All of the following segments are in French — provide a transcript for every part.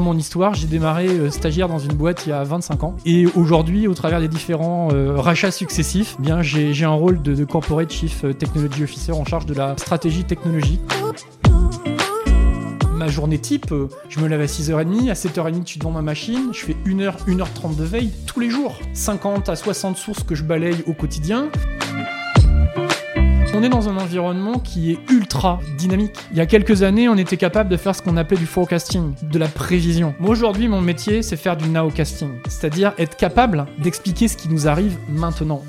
mon histoire, j'ai démarré euh, stagiaire dans une boîte il y a 25 ans. Et aujourd'hui, au travers des différents euh, rachats successifs, eh bien j'ai un rôle de, de, Corporate Chief Technology Officer en charge de la stratégie technologique ma journée type, je me lève à 6h30, à 7h30 je suis devant ma machine, je fais 1h, 1h30 de veille tous les jours. 50 à 60 sources que je balaye au quotidien. On est dans un environnement qui est ultra dynamique. Il y a quelques années, on était capable de faire ce qu'on appelait du forecasting, de la prévision. Moi aujourd'hui, mon métier, c'est faire du nowcasting, c'est-à-dire être capable d'expliquer ce qui nous arrive maintenant.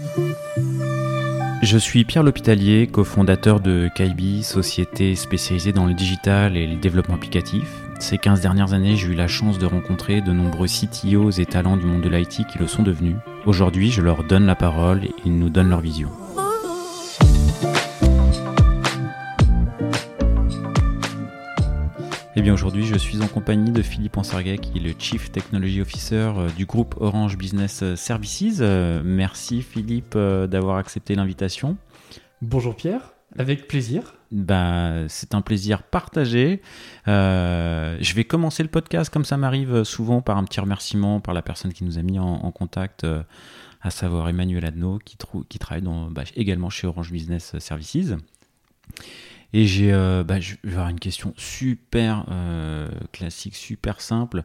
Je suis Pierre L'Hôpitalier, cofondateur de Kaibi, société spécialisée dans le digital et le développement applicatif. Ces 15 dernières années, j'ai eu la chance de rencontrer de nombreux CTOs et talents du monde de l'IT qui le sont devenus. Aujourd'hui, je leur donne la parole et ils nous donnent leur vision. Eh bien aujourd'hui je suis en compagnie de Philippe Ansarguet qui est le Chief Technology Officer euh, du groupe Orange Business Services. Euh, merci Philippe euh, d'avoir accepté l'invitation. Bonjour Pierre, avec plaisir. Bah, c'est un plaisir partagé. je vais commencer le podcast comme ça m'arrive souvent par un petit remerciement par la personne qui nous a mis en, contact, à savoir Emmanuel Adno qui, qui travaille dans, bah, également chez Orange Business Services. Et j'ai, euh, bah, je vais avoir une question super euh, classique, super simple.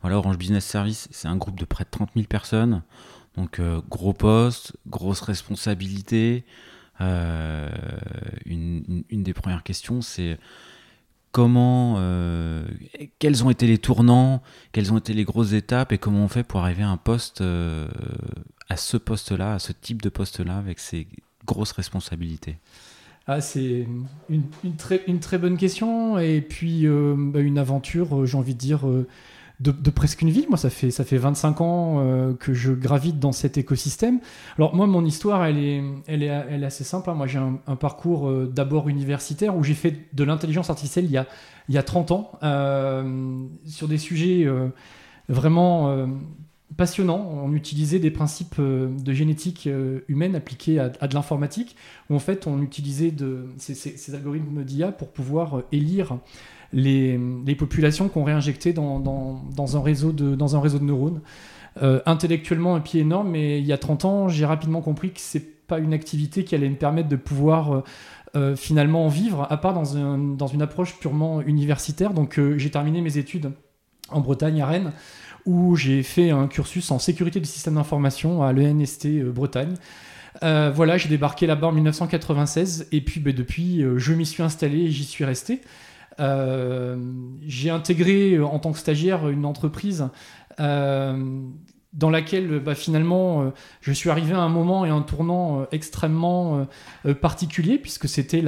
Voilà, Orange Business Service, c'est un groupe de près de 30 000 personnes. Donc, euh, gros poste, grosse responsabilité. Une, une, des premières questions, c'est comment, quels ont été les tournants, quelles ont été les grosses étapes et comment on fait pour arriver à un poste, à ce poste-là, à ce type de poste-là, avec ces grosses responsabilités? Ah, c'est une, très, bonne question et puis euh, bah, une aventure, euh, j'ai envie de dire, euh, de, presque une vie. Moi, ça fait, ça fait 25 ans que je gravite dans cet écosystème. Alors moi, mon histoire, elle est assez simple. Hein. Moi, j'ai un, parcours d'abord universitaire où j'ai fait de l'intelligence artificielle il y a, il y a 30 ans sur des sujets vraiment passionnant. On utilisait des principes euh, de génétique euh, humaine appliqués à, de l'informatique, où en fait on utilisait ces, algorithmes d'IA pour pouvoir euh, élire les, populations qu'on réinjectait dans, un réseau de, neurones. intellectuellement un pied énorme, mais il y a 30 ans, j'ai rapidement compris que c'est pas une activité qui allait me permettre de pouvoir finalement en vivre, à part dans une approche purement universitaire. Donc j'ai terminé mes études en Bretagne, à Rennes, où j'ai fait un cursus en sécurité du système d'information à l'ENST euh, Bretagne. Euh, voilà, j'ai débarqué là-bas en 1996 et puis ben, depuis, euh, je m'y suis installé et j'y suis resté. j'ai intégré en tant que stagiaire une entreprise dans laquelle bah, finalement je suis arrivé à un moment et un tournant extrêmement particulier puisque c'était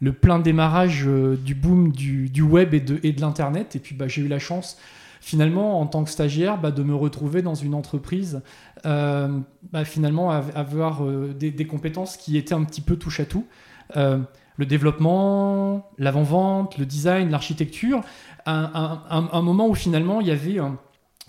le plein démarrage du boom du, web et de, et de l'internet et puis bah, j'ai eu la chance finalement, en tant que stagiaire, bah, de me retrouver dans une entreprise, euh, bah, finalement, avoir euh, des, compétences qui étaient un petit peu touche à tout. Euh, le développement, l'avant-vente, le design, l'architecture, un, moment où finalement il y avait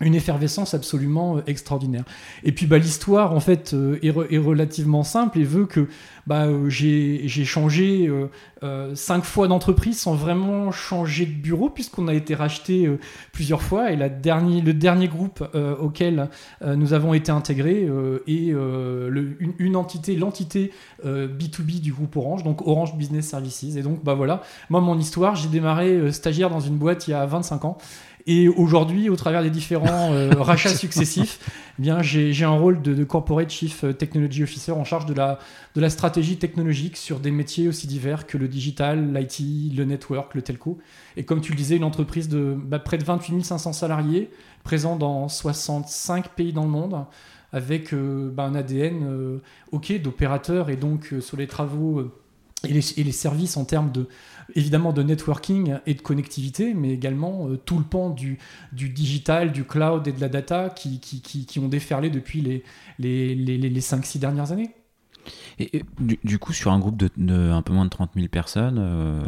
une effervescence absolument extraordinaire. Et puis bah, l'histoire en fait est, est, relativement simple et veut que bah, euh, j'ai changé euh, euh, cinq fois d'entreprise sans vraiment changer de bureau, puisqu'on a été racheté plusieurs fois. Et la le dernier groupe auquel nous avons été intégrés est une, entité, l'entité B2B du groupe Orange, donc Orange Business Services. Et donc, bah voilà, moi, mon histoire, j'ai démarré stagiaire dans une boîte il y a 25 ans. Et aujourd'hui, au travers des différents euh, rachats successifs, eh bien, j'ai un rôle de, Corporate Chief Technology Officer en charge de la, de la stratégie technologique sur des métiers aussi divers que le digital, l'IT, le network, le telco. Et comme tu le disais, une entreprise de bah, près de 28 500 salariés, présent dans 65 pays dans le monde, avec euh, bah, un ADN euh, OK d'opérateur et donc sur les travaux et les, et les services en termes de évidemment de networking et de connectivité, mais également euh, tout le pan du, du, digital, du cloud et de la data qui, qui, qui, ont déferlé depuis les, les, les, les 5-6 dernières années. Et, du, coup, sur un groupe de, un peu moins de 30 000 personnes, euh,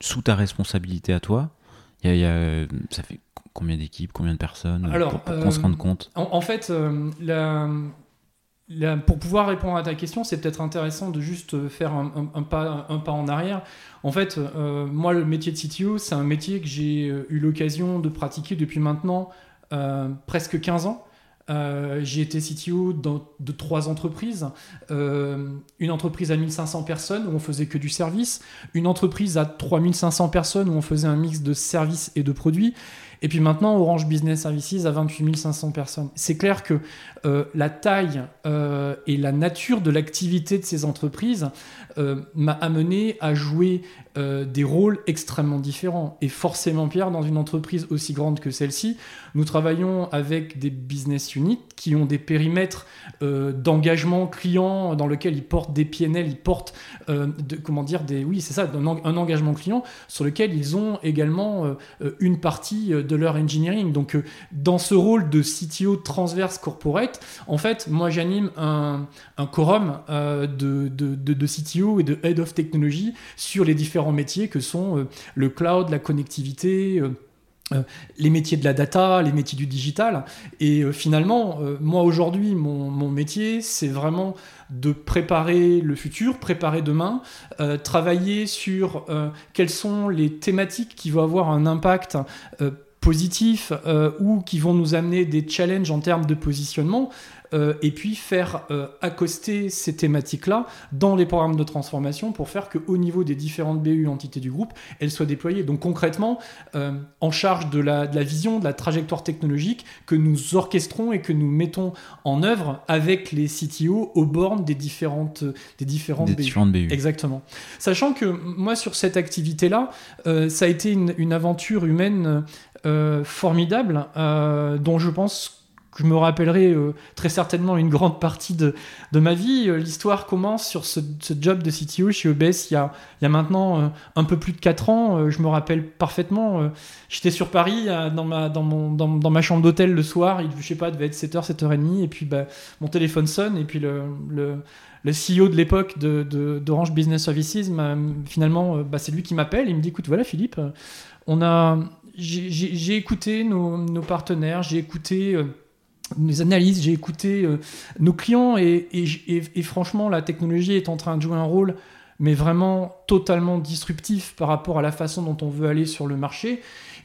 sous ta responsabilité à toi, y y a, ça fait combien d'équipes, combien de personnes Alors, pour, qu'on se rende compte? en, en fait, la, pour pouvoir répondre à ta question, c'est peut-être intéressant de juste faire un, pas, en arrière. En fait, euh, moi, le métier de CTO, c'est un métier que j'ai euh, eu l'occasion de pratiquer depuis maintenant euh, presque 15 ans. j'ai été CTO dans, de trois entreprises. une entreprise à 1500 personnes où on faisait que du service. Une entreprise à 3500 personnes où on faisait un mix de services et de produits. Et puis maintenant, Orange Business Services à 28 500 personnes. C'est clair que euh, la taille euh, et la nature de l'activité de ces entreprises euh, m'a amené à jouer des rôles extrêmement différents. Et forcément, Pierre, dans une entreprise aussi grande que celle-ci, nous travaillons avec des business units qui ont des périmètres d'engagement client dans lequel ils portent des PNL, ils portent, de, comment dire, des, oui, c'est ça, un, un, engagement client sur lequel ils ont également une partie de leur engineering. Donc, dans ce rôle de CTO transverse corporate, en fait, moi j'anime un, un quorum euh, de, de, de, CTO et de Head of Technology sur les différents métiers que sont euh, le cloud, la connectivité. Euh, les métiers de la data, les métiers du digital. Et finalement, moi aujourd'hui, mon, métier, c'est vraiment de préparer le futur, préparer demain, travailler sur quelles sont les thématiques qui vont avoir un impact positifs euh, ou qui vont nous amener des challenges en termes de positionnement, euh, et puis faire euh, accoster ces thématiques-là dans les programmes de transformation pour faire qu'au niveau des différentes BU entités du groupe, elles soient déployées. Donc concrètement, en charge de la, de la, vision, de la trajectoire technologique que nous orchestrons et que nous mettons en œuvre avec les CTO au bornes des différentes, des différentes, des BU. différentes BU. Exactement. Sachant que moi, sur cette activité-là, ça a été une, une aventure humaine euh, formidable, euh, dont je pense que je me rappellerai euh, très certainement une grande partie de, de ma vie. L'histoire commence sur ce, job de CTO chez EBS il y a, il y a maintenant un peu plus de 4 ans. je me rappelle parfaitement. J'étais sur Paris dans, ma, dans, mon, dans, dans ma chambre d'hôtel le soir. Il je sais pas, devait être 7h, 7h30. Et puis bah, mon téléphone sonne. Et puis le, le, le CEO de l'époque d'Orange de, Business Services, finalement, bah, c'est lui qui m'appelle. Il me dit écoute, voilà Philippe, on a j'ai écouté nos, partenaires, j'ai écouté nos analyses, j'ai écouté euh, nos clients et, franchement, la technologie est en train de jouer un rôle, mais vraiment totalement disruptif par rapport à la façon dont on veut aller sur le marché.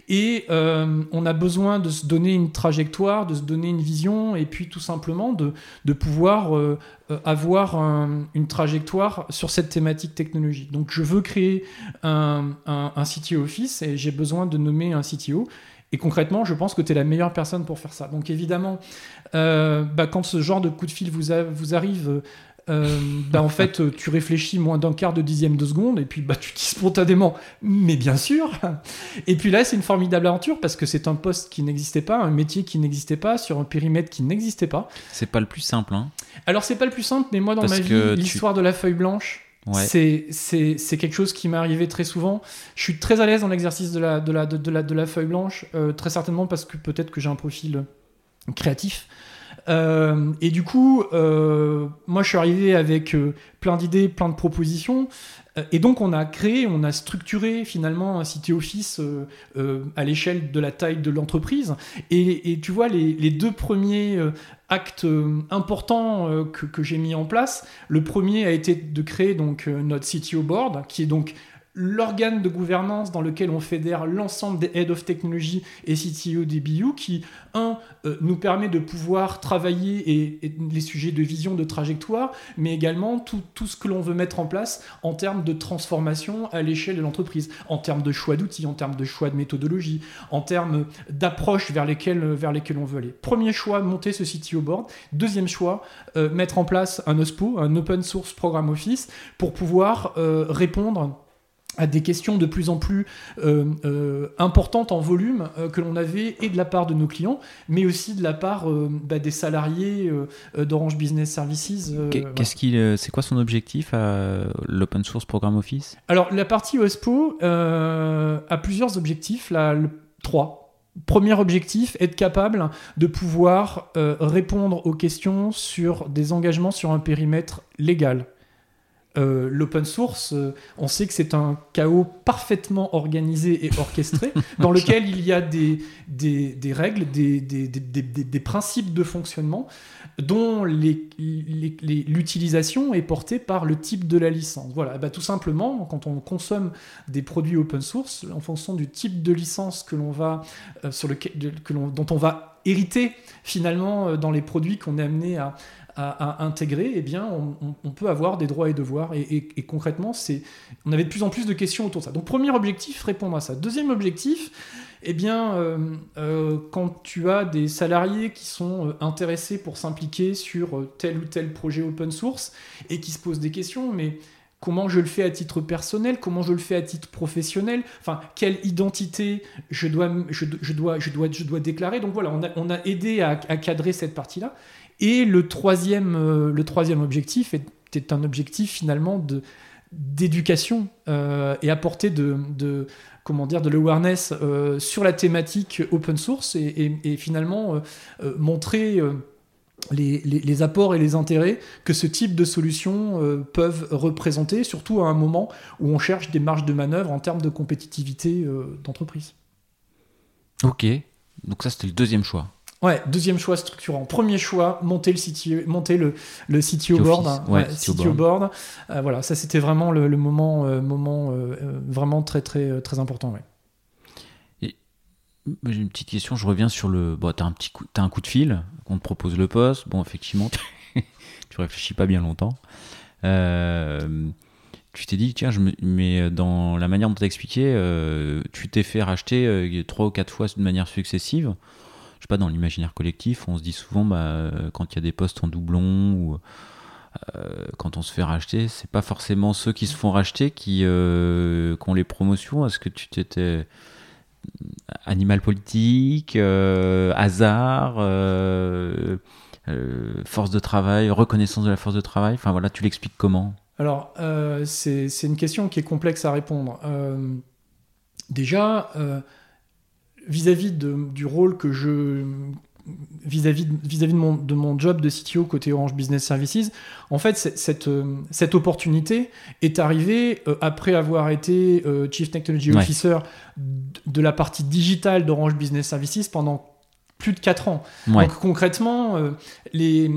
Et euh, on a besoin de se donner une trajectoire, de se donner une vision, et puis tout simplement de, pouvoir euh, avoir une trajectoire sur cette thématique technologique. Donc je veux créer un, un, CTO Office et j'ai besoin de nommer un CTO. Et concrètement, je pense que tu es la meilleure personne pour faire ça. Donc évidemment, bah, quand ce genre de coup de fil vous, vous arrive, euh, bah, en fait, tu réfléchis moins d'un quart de dixième de seconde, et puis bah, tu dis spontanément, mais bien sûr. Et puis là, c'est une formidable aventure parce que c'est un poste qui n'existait pas, un métier qui n'existait pas, sur un périmètre qui n'existait pas. C'est pas le plus simple. Hein. Alors, c'est pas le plus simple, mais moi, dans ma vie, l'histoire de la feuille blanche, C'est, quelque chose qui m'est arrivé très souvent. Je suis très à l'aise dans l'exercice de la, de, la, de, la, de la feuille blanche, euh, très certainement parce que peut-être que j'ai un profil créatif. Euh, et du coup, euh, moi, je suis arrivé avec plein d'idées, plein de propositions. Et donc, on a créé, on a structuré finalement un City Office à l'échelle de la taille de l'entreprise. Et, tu vois, les, deux premiers actes importants que, que j'ai mis en place, le premier a été de créer donc notre CTO Board, qui est donc l'organe de gouvernance dans lequel on fédère l'ensemble des Head of Technology et CTO des BU qui, un, euh, nous permet de pouvoir travailler les sujets de vision, de trajectoire, mais également tout, ce que l'on veut mettre en place en termes de transformation à l'échelle de l'entreprise, en termes de choix d'outils, en termes de choix de méthodologie, en termes d'approche vers lesquelles, vers lesquelles on veut aller. Premier choix, monter ce CTO board. Deuxième choix, euh, mettre en place un OSPO, un Open Source Program Office, pour pouvoir euh, répondre à des questions de plus en plus euh, euh, importantes en volume euh, que l'on avait et de la part de nos clients, mais aussi de la part bah, des salariés d'Orange Business Services. Qu'est-ce qu'il, c'est quoi son objectif à l'Open Source Program Office? Alors la partie OSPO a plusieurs objectifs, là, le, trois. Premier objectif, être capable de pouvoir répondre aux questions sur des engagements sur un périmètre légal euh, l'open source, euh, on sait que c'est un chaos parfaitement organisé et orchestré, dans lequel il y a des, des, des règles, des, des, des, principes de fonctionnement dont l'utilisation est portée par le type de la licence. Voilà, bah, tout simplement, quand on consomme des produits open source, en fonction du type de licence que l'on va, euh, sur que dont on va hériter finalement dans les produits qu'on est amené à, à, intégrer, eh bien, on, peut avoir des droits et devoirs. Et, concrètement, c'est, on avait de plus en plus de questions autour de ça. Donc, premier objectif, répondre à ça. Deuxième objectif, eh bien, euh, euh, quand tu as des salariés qui sont euh, intéressés pour s'impliquer sur tel ou tel projet open source et qui se posent des questions, mais comment je le fais à titre personnel, comment je le fais à titre professionnel, enfin, quelle identité je dois, je, dois, je, dois, je dois déclarer? Donc voilà, on a, aidé à cadrer cette partie-là. Et le troisième, euh, le troisième objectif était un objectif finalement de d'éducation euh, et apporter de, de, comment dire de l'awareness euh, sur la thématique open source et, finalement montrer les, les, apports et les intérêts que ce type de solutions peuvent représenter, surtout à un moment où on cherche des marges de manœuvre en termes de compétitivité d'entreprise. Ok, donc ça c'était le deuxième choix. Ouais, deuxième choix structurant. Premier choix, monter le CTO, monter le, le CTO board. Hein. ouais, CTO, board. Euh, voilà, ça c'était vraiment le, moment, euh, moment euh, vraiment très très très important. Ouais. J'ai une petite question, je reviens sur le. Bon, t'as un petit coup, as un coup de fil, on te propose le poste. Bon, effectivement, tu réfléchis pas bien longtemps. tu t'es dit, tiens, je me... mais dans la manière dont tu as expliqué, tu t'es fait racheter trois ou quatre fois de manière successive pas, dans l'imaginaire collectif, on se dit souvent, bah, euh, quand il y a des postes en doublon ou euh, quand on se fait racheter, c'est pas forcément ceux qui se font racheter qui, euh, ont les promotions. Est-ce que tu t'étais animal politique, hasard, force de travail, reconnaissance de la force de travail? Enfin voilà, tu l'expliques comment? Alors, c'est une question qui est complexe à répondre. déjà, vis-à-vis du rôle que je vis-à-vis vis-à-vis de mon, de mon job de CTO côté Orange Business Services, en fait, cette, cette opportunité est arrivée euh, après avoir été euh, Chief Technology Officer de la partie digitale d'Orange Business Services pendant plus de 4 ans. Donc concrètement, euh, les,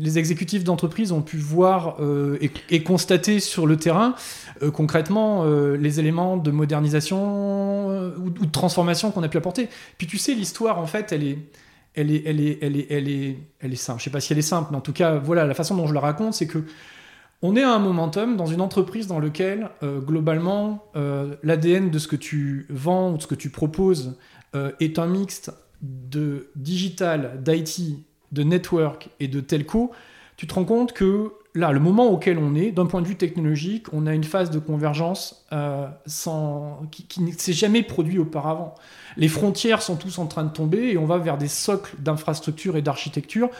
les, exécutifs d'entreprise ont pu voir euh, et, constater sur le terrain euh, concrètement les éléments de modernisation ou, de transformation qu'on a pu apporter. Puis tu sais, l'histoire, en fait, elle est, elle est, elle est, elle est, elle est, elle est simple. Je sais pas si elle est simple, mais en tout cas, voilà, la façon dont je la raconte, c'est que on est à un momentum dans une entreprise dans lequel, globalement, l'ADN de ce que tu vends ou de ce que tu proposes est un mixte de digital, d'IT, de network et de telco, tu te rends compte que là, le moment auquel on est, d'un point de vue technologique, on a une phase de convergence euh, sans, qui, ne s'est jamais produit auparavant. Les frontières sont tous en train de tomber et on va vers des socles d'infrastructure et d'architecture,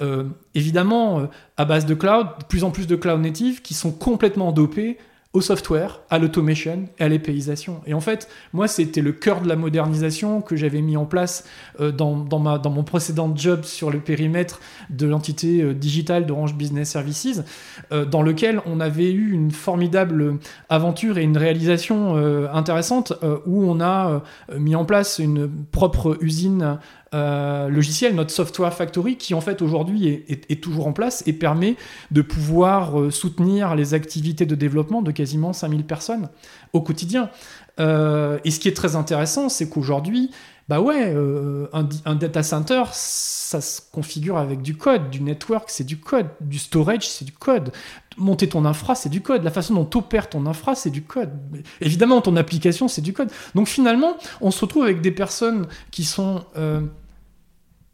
euh, évidemment euh, à base de cloud, de plus en plus de cloud native qui sont complètement dopés au software, à l'automation et à l'épéisation. Et en fait, moi, c'était le cœur de la modernisation que j'avais mis en place euh, dans mon précédent job sur le périmètre de l'entité euh, digitale d'Orange Business Services, euh, dans lequel on avait eu une formidable aventure et une réalisation intéressante où on a mis en place une propre usine euh, logiciel, notre Software Factory, qui en fait aujourd'hui est, toujours en place et permet de pouvoir euh, soutenir les activités de développement de quasiment 5000 personnes au quotidien. Euh, et ce qui est très intéressant, c'est qu'aujourd'hui, bah ouais, un, data center, ça se configure avec du code, du network, c'est du code, du storage, c'est du code. Monter ton infra, c'est du code. La façon dont opères ton infra, c'est du code. Évidemment, ton application, c'est du code. Donc finalement, on se retrouve avec des personnes qui sont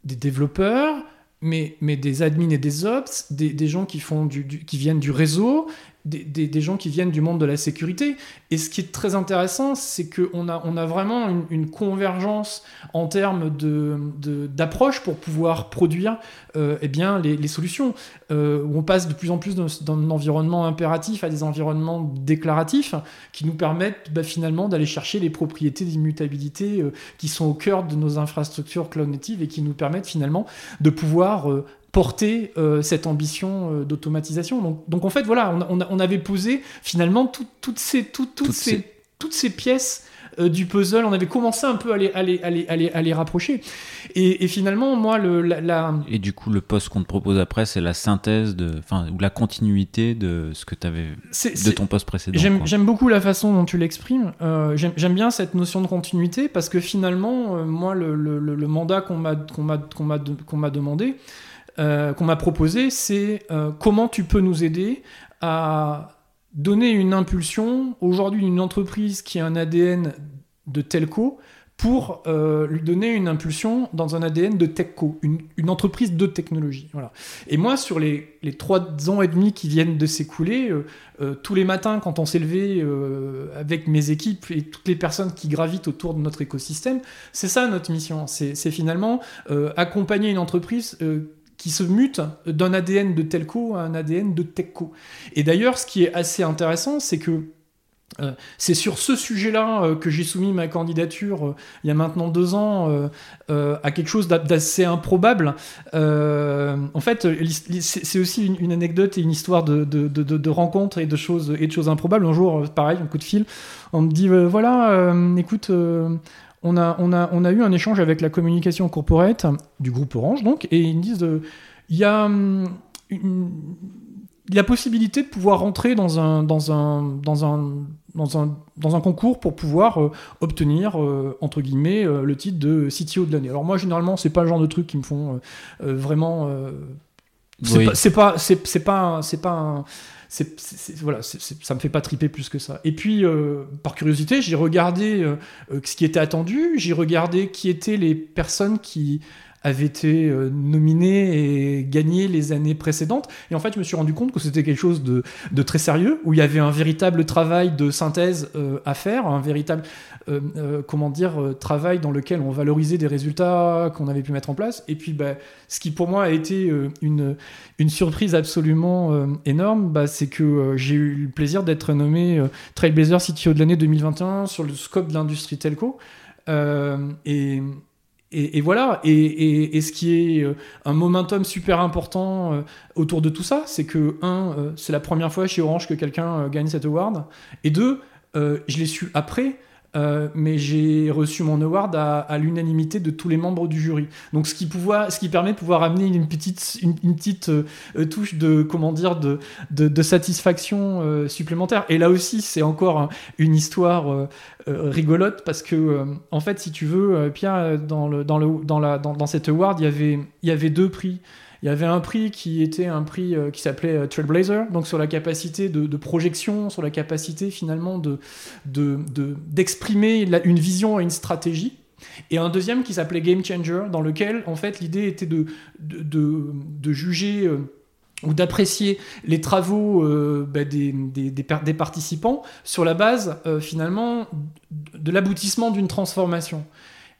des développeurs, mais, mais des admins et des ops, des, des gens qui, font du, qui viennent du réseau, des, gens qui viennent du monde de la sécurité. Et ce qui est très intéressant, c'est qu'on a, on a vraiment une, convergence en termes d'approche de, pour pouvoir produire euh, eh bien, les, solutions. Euh, où on passe de plus en plus d'un environnement impératif à des environnements déclaratifs qui nous permettent bah, finalement d'aller chercher les propriétés d'immutabilité euh, qui sont au cœur de nos infrastructures cloud native et qui nous permettent finalement de pouvoir porter cette ambition d'automatisation. Donc, donc, en fait, voilà, on, avait posé finalement toutes, ces, toutes, ces, toutes ces pièces euh, du puzzle. On avait commencé un peu à les, à les, rapprocher. Et, finalement, moi, le, la, Et du coup, le poste qu'on te propose après, c'est la synthèse de, enfin, ou la continuité de ce que tu avais de ton poste précédent. J'aime beaucoup la façon dont tu l'exprimes. Euh, J'aime bien cette notion de continuité parce que finalement, euh, moi, le, le mandat qu'on m'a qu'on m'a demandé, euh, qu'on m'a proposé, c'est comment tu peux nous aider à donner une impulsion aujourd'hui une entreprise qui a un ADN de telco pour euh, lui donner une impulsion dans un ADN de techco, une, entreprise de technologie. Voilà. Et moi, sur les, trois ans et demi qui viennent de s'écouler, euh, euh, tous les matins, quand on s'est levé avec mes équipes et toutes les personnes qui gravitent autour de notre écosystème, c'est ça notre mission. C'est finalement accompagner une entreprise qui se mute d'un ADN de telco à un ADN de techco. Et d'ailleurs, ce qui est assez intéressant, c'est que euh, c'est sur ce sujet-là euh, que j'ai soumis ma candidature euh, il y a maintenant deux ans à quelque chose d'assez improbable. en fait, c'est aussi une, anecdote et une histoire de, de, de, rencontres et de choses et de choses improbables. Un jour, pareil, un coup de fil, on me dit voilà, écoute on a, on, a, on a eu un échange avec la communication corporate du groupe Orange, donc, et ils me disent euh, il y a hum, la possibilité de pouvoir rentrer dans un, dans un, dans un, dans un, dans un concours pour pouvoir euh, obtenir, euh, entre guillemets, le titre de CTO de l'année. Alors moi, généralement, c'est pas le genre de truc qui me font vraiment... c'est pas, c'est pas, c'est pas un c'est, voilà, me fait pas triper plus que ça. Et puis, euh, par curiosité, j'ai regardé euh, euh, ce qui était attendu, j'ai regardé qui étaient les personnes qui avaient été nominées et gagnées les années précédentes. Et en fait, je me suis rendu compte que c'était quelque chose de, de, très sérieux, où il y avait un véritable travail de synthèse à faire, un véritable comment dire, euh, travail dans lequel on valorisait des résultats qu'on avait pu mettre en place. Et puis, bah, ce qui pour moi a été une, une surprise absolument énorme, bah, c'est que j'ai eu le plaisir d'être nommé Trailblazer CTO de l'année 2021 sur le scope de l'industrie telco. et, et, voilà, et, et, ce qui est un momentum super important autour de tout ça, c'est que, un, c'est la première fois chez Orange que quelqu'un gagne cet award, et deux, je l'ai su après, euh, mais j'ai reçu mon award à, l'unanimité de tous les membres du jury. Donc ce qui, permet de pouvoir amener une petite, petite euh, touche de, satisfaction euh, supplémentaire. Et là aussi, c'est encore une histoire rigolote parce que, en fait, si tu veux, Pierre, dans, le, cet award, il y avait deux prix. Il y avait un prix qui était un prix euh, qui s'appelait euh, Trailblazer, donc sur la capacité de, projection, sur la capacité finalement de, d'exprimer une vision et une stratégie. Et un deuxième qui s'appelait Game Changer, dans lequel en fait l'idée était de, de, juger euh, ou d'apprécier les travaux bah, des, des, participants sur la base finalement de l'aboutissement d'une transformation.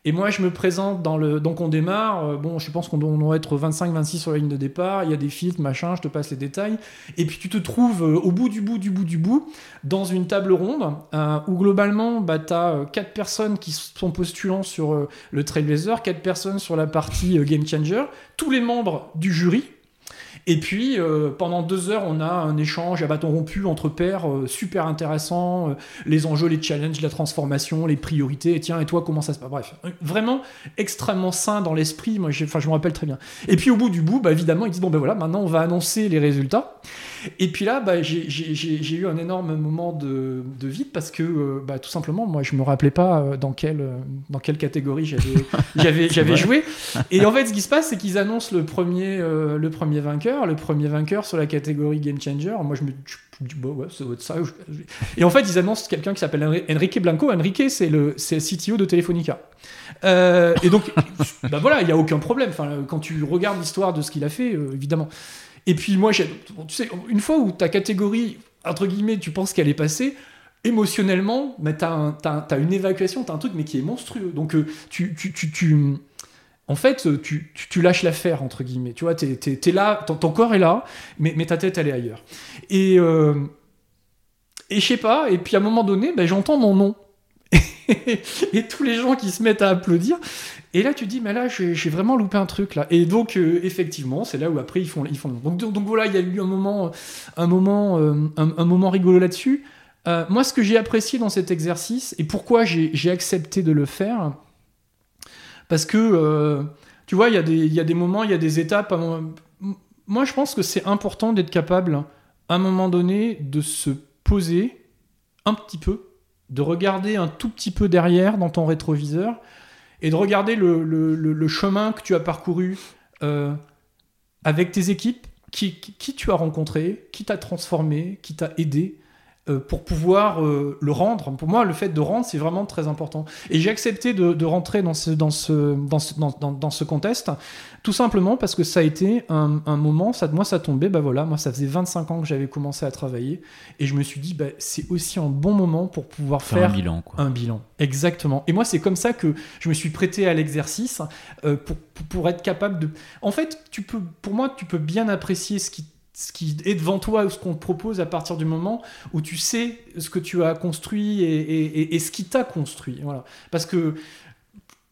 Et moi, je me présente dans le. Donc, on démarre. Euh, bon, je pense qu'on doit être 25-26 sur la ligne de départ. Il y a des filtres, machin, je te passe les détails. Et puis, tu te trouves euh, au bout du bout du bout du bout, dans une table ronde, euh, où globalement, bah, tu as 4 personnes qui sont postulants sur le Trailblazer, 4 personnes sur la partie Game Changer, tous les membres du jury, et puis, euh, pendant deux heures, on a un échange à bâton rompu entre pairs, euh, super intéressant, euh, les enjeux, les challenges, la transformation, les priorités, et tiens, et toi, comment ça se passe? Bref, vraiment extrêmement sain dans l'esprit, moi, je me rappelle très bien. Et puis, au bout du bout, bah, évidemment, ils disent, bon, ben voilà, maintenant, on va annoncer les résultats. Et puis là, bah, j'ai eu un énorme moment de, vide parce que, bah, tout simplement, moi, je me rappelais pas dans quelle, dans quelle catégorie j'avais joué. Et en fait, ce qui se passe, c'est qu'ils annoncent le premier, le premier vainqueur le premier vainqueur sur la catégorie Game Changer. Moi, je me dis, bah ouais, ça ça. Et en fait, ils annoncent quelqu'un qui s'appelle Enrique Blanco. Enrique, c'est le, le CTO de Telefonica. Euh, et donc, bah voilà, il n'y a aucun problème. Enfin, quand tu regardes l'histoire de ce qu'il a fait, euh, évidemment. Et puis, moi, tu sais, une fois où ta catégorie, entre guillemets, tu penses qu'elle est passée, émotionnellement, mais tu as, as, une évacuation, tu as un truc, mais qui est monstrueux. Donc, euh, tu, tu, tu, tu en fait, tu, tu, lâches l'affaire, entre guillemets. Tu vois, t'es, es, là, ton, corps est là, mais, mais, ta tête, elle est ailleurs. Et, euh, et je sais pas, et puis à un moment donné, ben, j'entends mon nom. Et tous les gens qui se mettent à applaudir. Et là, tu dis, mais là, j'ai vraiment loupé un truc là. Et donc, euh, effectivement, c'est là où après ils font, ils. Donc, voilà, il y a eu un moment, un moment, euh, un, moment rigolo là-dessus. Euh, moi, ce que j'ai apprécié dans cet exercice et pourquoi j'ai accepté de le faire, parce que tu vois, il y a des moments, il y a des étapes. Moi, je pense que c'est important d'être capable, à un moment donné, de se poser un petit peu, de regarder un tout petit peu derrière dans ton rétroviseur et de regarder le, chemin que tu as parcouru euh, avec tes équipes, qui, qui, tu as rencontré, qui t'a transformé, qui t'a aidé, pour pouvoir euh, le rendre. Pour moi, le fait de rendre, c'est vraiment très important. Et j'ai accepté de, rentrer dans ce, dans, ce, dans, ce, dans, dans, ce contest, tout simplement parce que ça a été un, un, moment, ça, moi ça tombait, bah voilà, moi ça faisait 25 ans que j'avais commencé à travailler, et je me suis dit, bah, c'est aussi un bon moment pour pouvoir faire, un bilan. Quoi. Un bilan, exactement. Et moi, c'est comme ça que je me suis prêté à l'exercice, euh, pour, pour être capable de... En fait, tu peux, pour moi, tu peux bien apprécier ce qui ce qui est devant toi ou ce qu'on te propose à partir du moment où tu sais ce que tu as construit et, ce qui t'a construit. Voilà. Parce que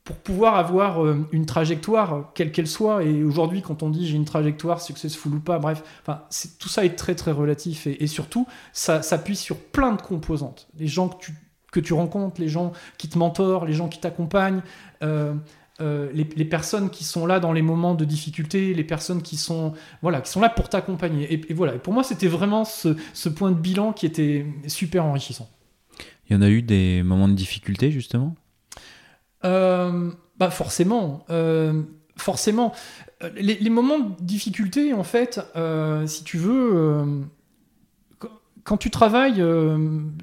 pour pouvoir avoir euh, une trajectoire, quelle qu'elle soit, et aujourd'hui quand on dit j'ai une trajectoire successful ou pas, bref, enfin, tout ça est très très relatif et, surtout ça s'appuie sur plein de composantes. Les gens que tu, que tu rencontres, les gens qui te mentorent, les gens qui t'accompagnent. Euh, euh, les, personnes qui sont là dans les moments de difficulté, les personnes qui sont, voilà, qui sont là pour t'accompagner. Et, voilà, pour moi, c'était vraiment ce, point de bilan qui était super enrichissant. Il y en a eu des moments de difficulté, justement? Euh, bah Forcément. Euh, forcément. Les, moments de difficulté, en fait, si tu veux quand tu travailles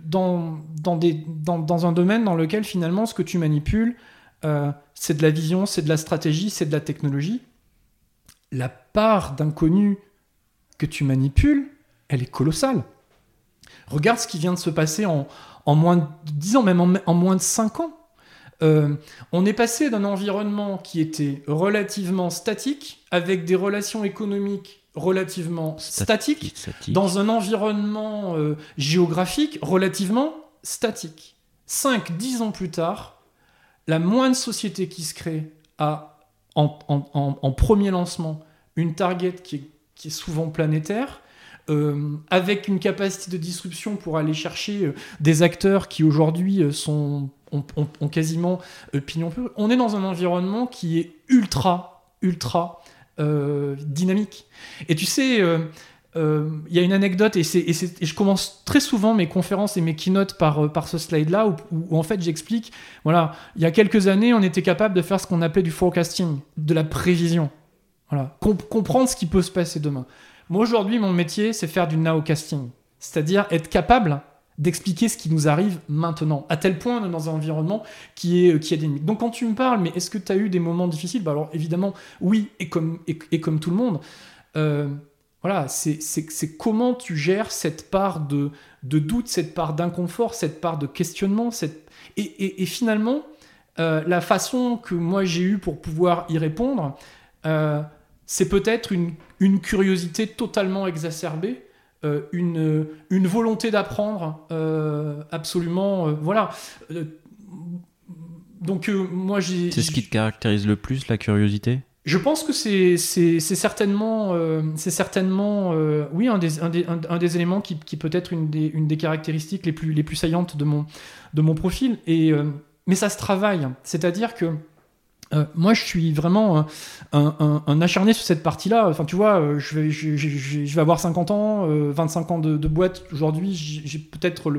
dans, dans, des, dans, dans, un domaine dans lequel finalement ce que tu manipules, euh, c'est de la vision, c'est de la stratégie, c'est de la technologie. La part d'inconnu que tu manipules, elle est colossale. Regarde ce qui vient de se passer en, moins de 10 ans, même en, moins de 5 ans. Euh, on est passé d'un environnement qui était relativement statique, avec des relations économiques relativement statiques, dans un environnement euh, géographique relativement statique. 5-10 ans plus tard, la moindre société qui se crée a en, premier lancement une target qui est, souvent planétaire, euh, avec une capacité de disruption pour aller chercher euh, des acteurs qui aujourd'hui euh, sont ont, quasiment pignon. On est dans un environnement qui est ultra, ultra dynamique. Et tu sais, il euh, y a une anecdote, et, je commence très souvent mes conférences et mes keynotes par, euh, ce slide-là, où, en fait j'explique, voilà, il y a quelques années, on était capable de faire ce qu'on appelait du forecasting, de la prévision. Voilà, comprendre ce qui peut se passer demain. Moi aujourd'hui, mon métier, c'est faire du nowcasting, c'est-à-dire être capable d'expliquer ce qui nous arrive maintenant, à tel point dans un environnement qui est, euh, qui est dynamique. Donc quand tu me parles, mais est-ce que tu as eu des moments difficiles? Bah Alors évidemment, oui, et comme, et, comme tout le monde. Voilà, c'est comment tu gères cette part de, doute, cette part d'inconfort, cette part de questionnement. Et, finalement, euh, la façon que moi j'ai eue pour pouvoir y répondre, euh, c'est peut-être une, curiosité totalement exacerbée, euh, une, une, volonté d'apprendre absolument. voilà. donc moi j'ai. C'est ce qui te caractérise le plus, la curiosité? Je pense que c'est certainement, euh, certainement euh, oui, un des, éléments qui, qui peut être une des, caractéristiques les plus, saillantes de mon, profil. Et, euh, mais ça se travaille. C'est-à-dire que moi, je suis vraiment un, acharné sur cette partie-là. Enfin, tu vois, je vais, avoir 50 ans, 25 ans de, boîte. Aujourd'hui, j'ai peut-être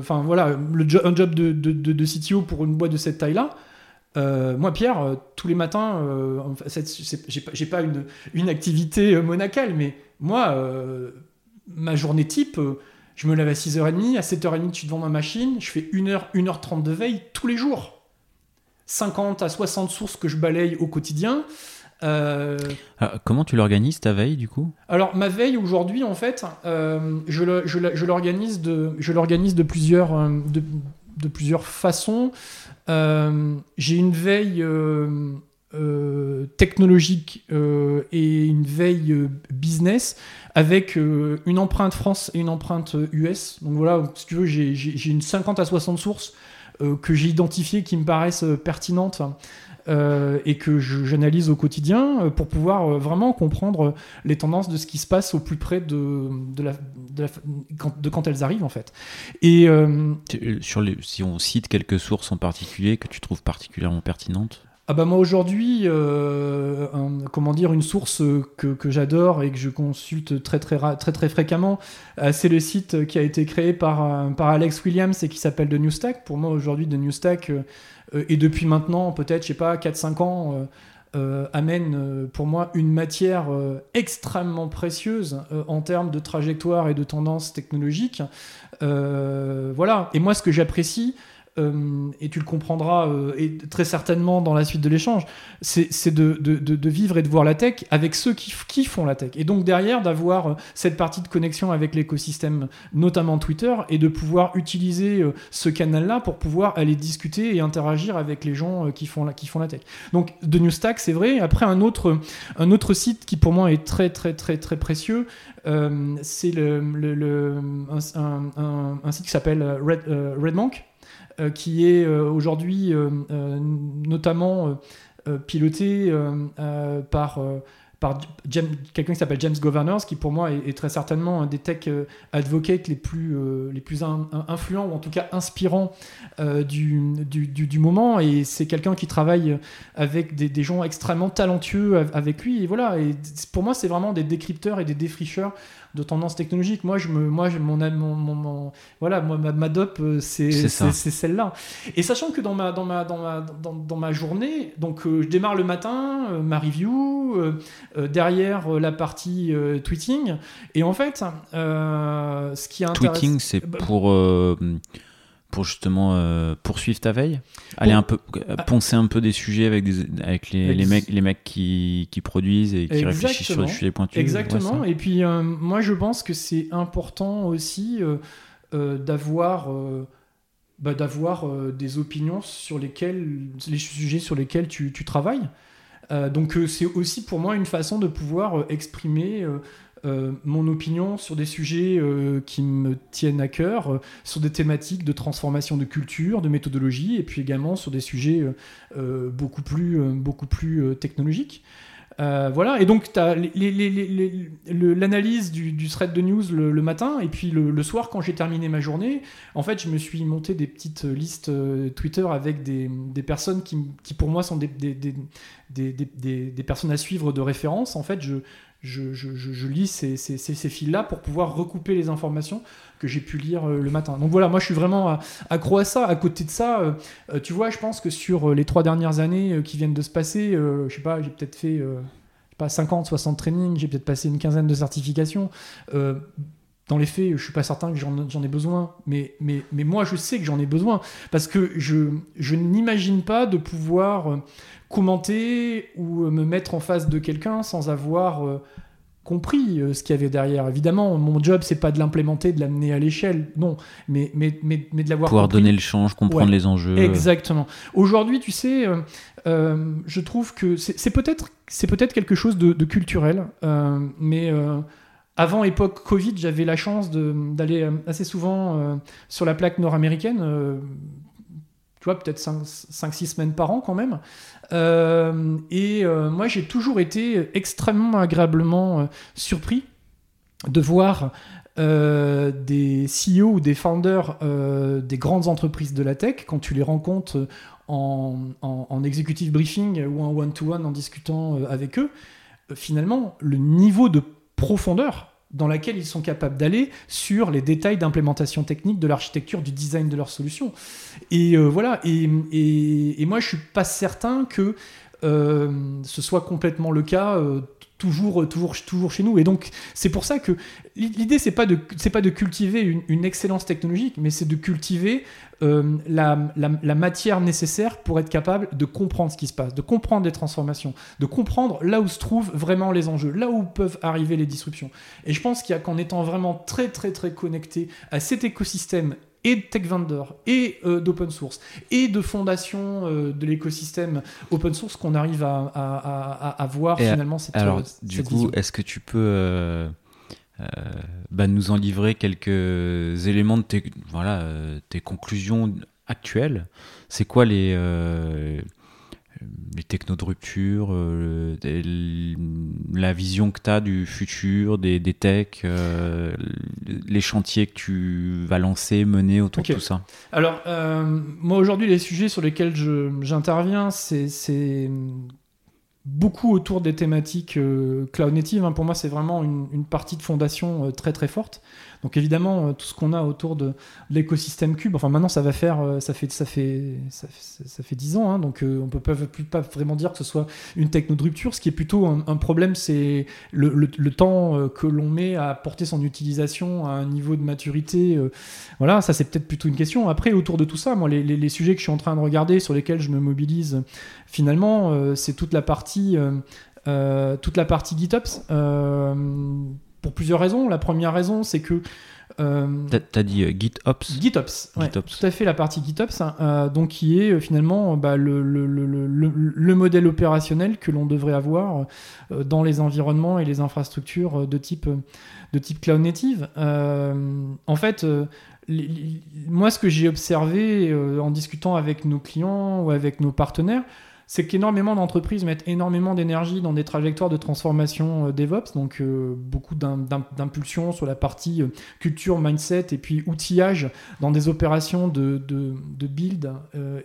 enfin, voilà, un job de, CTO pour une boîte de cette taille-là. Euh, moi, Pierre, euh, tous les matins, euh, j'ai pas une, une, activité monacale, mais moi, ma journée type, je me lève à 6h30, à 7h30, je suis devant ma machine, je fais 1h, 1h30 de veille tous les jours. 50 à 60 sources que je balaye au quotidien. Ah, comment tu l'organises ta veille du coup? Alors ma veille aujourd'hui en fait, je l'organise de, de plusieurs, de, de plusieurs façons. Euh, j'ai une veille euh, technologique et une veille business avec une empreinte France et une empreinte US. Donc voilà, si tu veux, j'ai une 50 à 60 sources que j'ai identifiées qui me paraissent pertinentes euh, et que j'analyse au quotidien euh, pour pouvoir euh, vraiment comprendre les tendances de ce qui se passe au plus près de, quand, elles arrivent en fait. Et si on cite quelques sources en particulier que tu trouves particulièrement pertinentes? Ah bah moi aujourd'hui, comment dire, une source que, j'adore et que je consulte très très très très fréquemment, c'est le site qui a été créé par, par Alex Williams et qui s'appelle The New Stack. Pour moi aujourd'hui, The New Stack, euh, et depuis maintenant, peut-être, je sais pas, 4-5 ans, euh, euh, amène pour moi une matière extrêmement précieuse en termes de trajectoire et de tendance technologique. voilà. Et moi, ce que j'apprécie, euh, et tu le comprendras euh, très certainement dans la suite de l'échange, c'est de, vivre et de voir la tech avec ceux qui, font la tech. Et donc derrière, d'avoir euh, cette partie de connexion avec l'écosystème, notamment Twitter, et de pouvoir utiliser ce canal-là pour pouvoir aller discuter et interagir avec les gens qui font la, qui font la tech. Donc de Newstack, c'est vrai. Après, un autre, un autre site qui pour moi est très très très très précieux, c'est le, un, site qui s'appelle Red, Redmonk qui est euh, aujourd'hui euh, notamment piloté par par quelqu'un qui s'appelle James Governors, qui pour moi est, très certainement un des tech advocates les plus, les plus influents, ou en tout cas inspirants du, du, du, moment. Et c'est quelqu'un qui travaille avec des, des, gens extrêmement talentueux avec lui. Et voilà, et pour moi, c'est vraiment des décrypteurs et des défricheurs de tendance technologique. Moi, je me, moi, je, mon, mon, mon, voilà, moi, ma, ma dope, euh, c'est celle-là. Et sachant que dans ma, dans ma, dans ma, dans, dans ma journée, donc euh, je démarre le matin, euh, ma review, derrière la partie tweeting, et en fait, ce qui est intéressant. Tweeting, c'est bah, pour pour justement euh, poursuivre ta veille? Aller un peu euh, ah. poncer un peu des sujets avec, des, avec les, les, mecs, les mecs qui, qui produisent et qui réfléchissent sur des sujets pointus. Exactement. Et puis euh, moi je pense que c'est important aussi d'avoir bah, d'avoir des opinions sur lesquelles les sujets sur lesquels tu, tu travailles. donc c'est aussi pour moi une façon de pouvoir exprimer euh, mon opinion sur des sujets euh, qui me tiennent à cœur, euh, sur des thématiques de transformation de culture, de méthodologie, et puis également sur des sujets beaucoup plus, beaucoup plus technologiques. voilà, et donc tu as l'analyse du, thread de news le, matin, et puis le, soir, quand j'ai terminé ma journée, en fait, je me suis monté des petites listes Twitter avec des, des personnes qui, pour moi, sont des, des, personnes à suivre de référence. En fait, je, je, lis ces fils-là pour pouvoir recouper les informations que j'ai pu lire euh, le matin. Donc voilà, moi je suis vraiment accro à ça. À côté de ça, euh, euh, tu vois, je pense que sur les trois dernières années qui viennent de se passer, je sais pas, j'ai peut-être fait pas 50, 60 trainings, j'ai peut-être passé une quinzaine de certifications. Dans les faits, je suis pas certain que j'en ai besoin, mais, mais, mais moi je sais que j'en ai besoin parce que je, je n'imagine pas de pouvoir commenter ou euh, me mettre en face de quelqu'un sans avoir euh, compris euh, ce qu'il y avait derrière. Évidemment, mon job, c'est pas de l'implémenter, de l'amener à l'échelle, non, mais, mais, mais, mais de l'avoir Pouvoir donner le change, comprendre les enjeux. Exactement. Aujourd'hui, tu sais, je trouve que c'est peut-être c'est peut-être quelque chose de, culturel, mais avant époque Covid, j'avais la chance d'aller assez souvent sur la plaque nord-américaine tu vois, peut-être 5-6 semaines par an quand même. Euh, et euh, moi, j'ai toujours été extrêmement agréablement euh, surpris de voir des CEO ou des founders des grandes entreprises de la tech, quand tu les rencontres en, executive briefing ou en one-to-one -one en discutant avec eux, finalement, le niveau de profondeur dans laquelle ils sont capables d'aller sur les détails d'implémentation technique de l'architecture, du design de leur solution. Et euh, voilà, et, et, et, moi je suis pas certain que euh, ce soit complètement le cas euh, toujours, toujours, toujours chez nous. Et donc, c'est pour ça que l'idée, c'est pas de, pas de cultiver une, excellence technologique, mais c'est de cultiver euh, la, la, matière nécessaire pour être capable de comprendre ce qui se passe, de comprendre les transformations, de comprendre là où se trouvent vraiment les enjeux, là où peuvent arriver les disruptions. Et je pense qu'il y a qu'en étant vraiment très, très, très connecté à cet écosystème et de tech vendor et d'open source et de fondation de l'écosystème open source qu'on arrive à, à, voir finalement cette Alors, du coup, est-ce que tu peux bah, nous en livrer quelques éléments de tes, voilà, tes conclusions actuelles? C'est quoi les les technos de rupture, euh, la vision que tu as du futur, des, des techs, euh, les chantiers que tu vas lancer, mener autour de tout ça Alors, euh, moi aujourd'hui, les sujets sur lesquels j'interviens, c'est beaucoup autour des thématiques cloud native. Hein. Pour moi, c'est vraiment une, une, partie de fondation très très forte. Donc évidemment, euh, tout ce qu'on a autour de, l'écosystème Cube, enfin maintenant ça va faire, euh, ça fait, ça fait, ça fait, 10 ans, hein, donc euh, on peut pas, pas vraiment dire que ce soit une techno de rupture. Ce qui est plutôt un, problème, c'est le, temps que l'on met à porter son utilisation à un niveau de maturité. voilà, ça c'est peut-être plutôt une question. Après, autour de tout ça, moi, les, sujets que je suis en train de regarder, sur lesquels je me mobilise, finalement, c'est toute la partie, toute la partie GitOps pour plusieurs raisons. La première raison, c'est que euh, T'as dit euh, GitOps GitOps, ouais, tout à fait la partie GitOps, hein, euh, donc qui est finalement bah, le, le, le, le, modèle opérationnel que l'on devrait avoir dans les environnements et les infrastructures de type, de type cloud native. en fait, moi ce que j'ai observé en discutant avec nos clients ou avec nos partenaires, c'est qu'énormément d'entreprises mettent énormément d'énergie dans des trajectoires de transformation euh, DevOps, donc euh, beaucoup d'impulsion sur la partie euh, culture, mindset et puis outillage dans des opérations de, build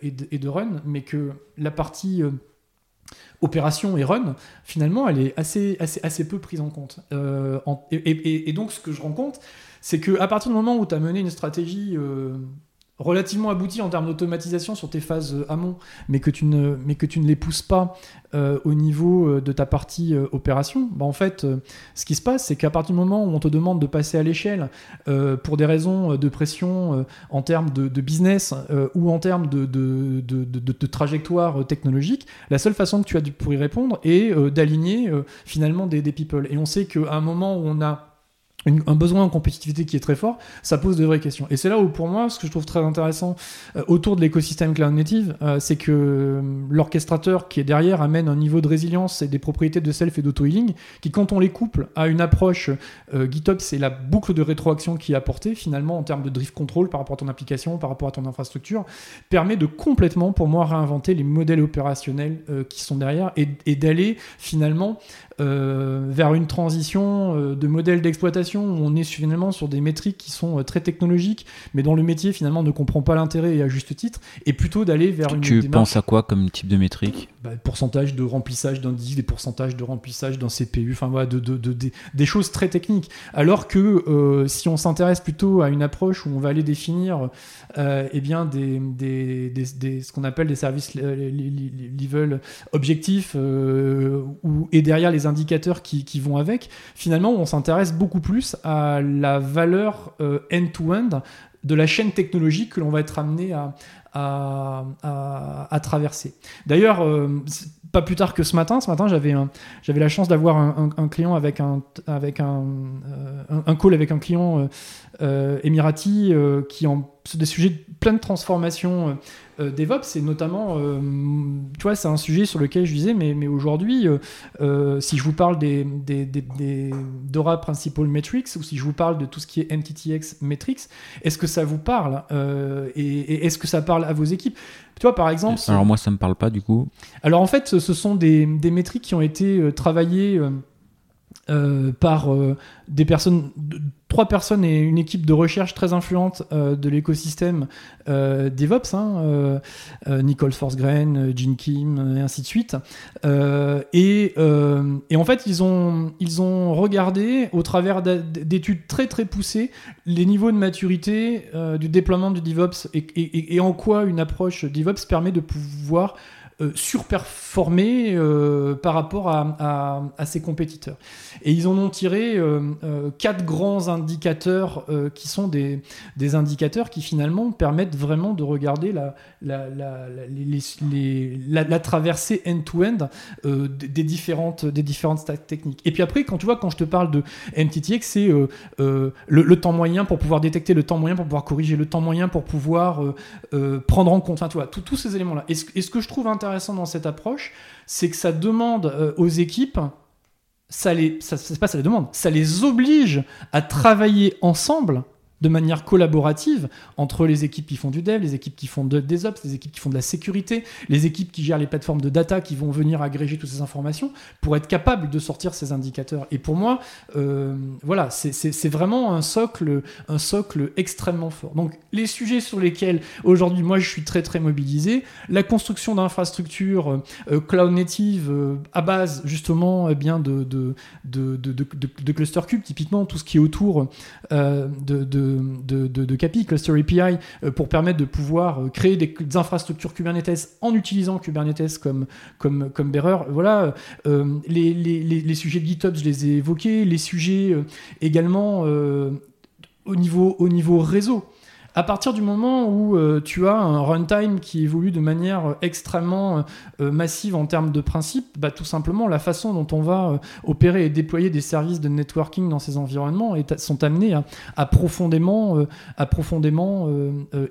et, de, run, mais que la partie opération et run, finalement, elle est assez, assez, peu prise en compte. et, donc, ce que je rends compte, c'est qu'à partir du moment où tu as mené une stratégie relativement abouti en termes d'automatisation sur tes phases euh, amont, mais que tu ne, mais que tu ne les pousses pas euh, au niveau euh, de ta partie opération, bah en fait, ce qui se passe, c'est qu'à partir du moment où on te demande de passer à l'échelle pour des raisons de pression en termes de, business ou en termes de, de, de, trajectoire technologique, la seule façon que tu as pour y répondre est d'aligner finalement des, des people. Et on sait qu'à un moment où on a un besoin en compétitivité qui est très fort, ça pose de vraies questions. Et c'est là où, pour moi, ce que je trouve très intéressant euh, autour de l'écosystème cloud native, euh, c'est que euh, l'orchestrateur qui est derrière amène un niveau de résilience et des propriétés de self et d'auto-healing qui, quand on les couple à une approche GitOps, c'est la boucle de rétroaction qui est apportée, finalement, en termes de drift control par rapport à ton application, par rapport à ton infrastructure, permet de complètement, pour moi, réinventer les modèles opérationnels qui sont derrière et d'aller, finalement, euh, vers une transition euh, de modèle d'exploitation où on est finalement sur des métriques qui sont euh, très technologiques, mais dont le métier finalement ne comprend pas l'intérêt et à juste titre, et plutôt d'aller vers une Tu penses à quoi comme type de métrique? Bah, Pourcentage de remplissage d'un disque, des pourcentages de remplissage d'un CPU, enfin voilà, de, de, des choses très techniques. Alors que si on s'intéresse plutôt à une approche où on va aller définir eh bien des, des, des, ce qu'on appelle des services level objectifs, ou, et derrière les indicateurs qui, vont avec, finalement, on s'intéresse beaucoup plus à la valeur euh, end-to-end de la chaîne technologique que l'on va être amené à, traverser. D'ailleurs, euh, pas plus tard que ce matin, ce matin, j'avais j'avais la chance d'avoir un, client avec un avec un, euh, un, call avec un client émirati qui en des sujets de transformations euh, DevOps, et notamment, euh, tu vois, c'est un sujet sur lequel je disais, mais, mais aujourd'hui, euh, si je vous parle des, des, des, Dora Principal Metrics, ou si je vous parle de tout ce qui est MTTX Metrics, est-ce que ça vous parle Et, est-ce que ça parle à vos équipes? Tu vois, par exemple. Alors, moi, ça me parle pas du coup. Alors, en fait, ce sont des, métriques qui ont été travaillées euh, par euh, des personnes, trois personnes et une équipe de recherche très influente euh, de l'écosystème DevOps, hein, Nicole Forsgren, Gene Kim, et ainsi de suite. Et, en fait, ils ont, ils ont regardé, au travers d'études très très poussées, les niveaux de maturité du déploiement du DevOps et, en quoi une approche DevOps permet de pouvoir surperformer par rapport à, ses compétiteurs. Et ils en ont tiré quatre grands indicateurs qui sont des, indicateurs qui finalement permettent vraiment de regarder la, la, la, la traversée end-to-end des, différentes, des différentes techniques. Et puis après, quand tu vois, quand je te parle de MTTX, c'est le, temps moyen pour pouvoir détecter le temps moyen pour pouvoir corriger le temps moyen pour pouvoir euh, euh, prendre en compte, enfin, tu tous ces éléments-là. Et, ce que je trouve intéressant dans cette approche, c'est que ça demande euh, aux équipes, ça les, pas ça les demande, ça les oblige à travailler ensemble de manière collaborative entre les équipes qui font du dev, les équipes qui font des ops, les équipes qui font de la sécurité, les équipes qui gèrent les plateformes de data qui vont venir agréger toutes ces informations pour être capable de sortir ces indicateurs. Et pour moi, euh, voilà, c'est vraiment un socle, un socle extrêmement fort. Donc les sujets sur lesquels aujourd'hui moi je suis très très mobilisé, la construction d'infrastructures euh, cloud native euh, à base justement eh bien de de, de, de, de, cluster cube, typiquement tout ce qui est autour de de, CAPI, Cluster API, euh, pour permettre de pouvoir euh, créer des, infrastructures Kubernetes en utilisant Kubernetes comme, comme, bearer. Voilà, euh, les, sujets de GitHub, je les ai évoqués, les sujets également au niveau réseau à partir du moment où euh, tu as un runtime qui évolue de manière euh, extrêmement euh, massive en termes de principe, bah, tout simplement la façon dont on va opérer et déployer des services de networking dans ces environnements sont amenés à, profondément, à profondément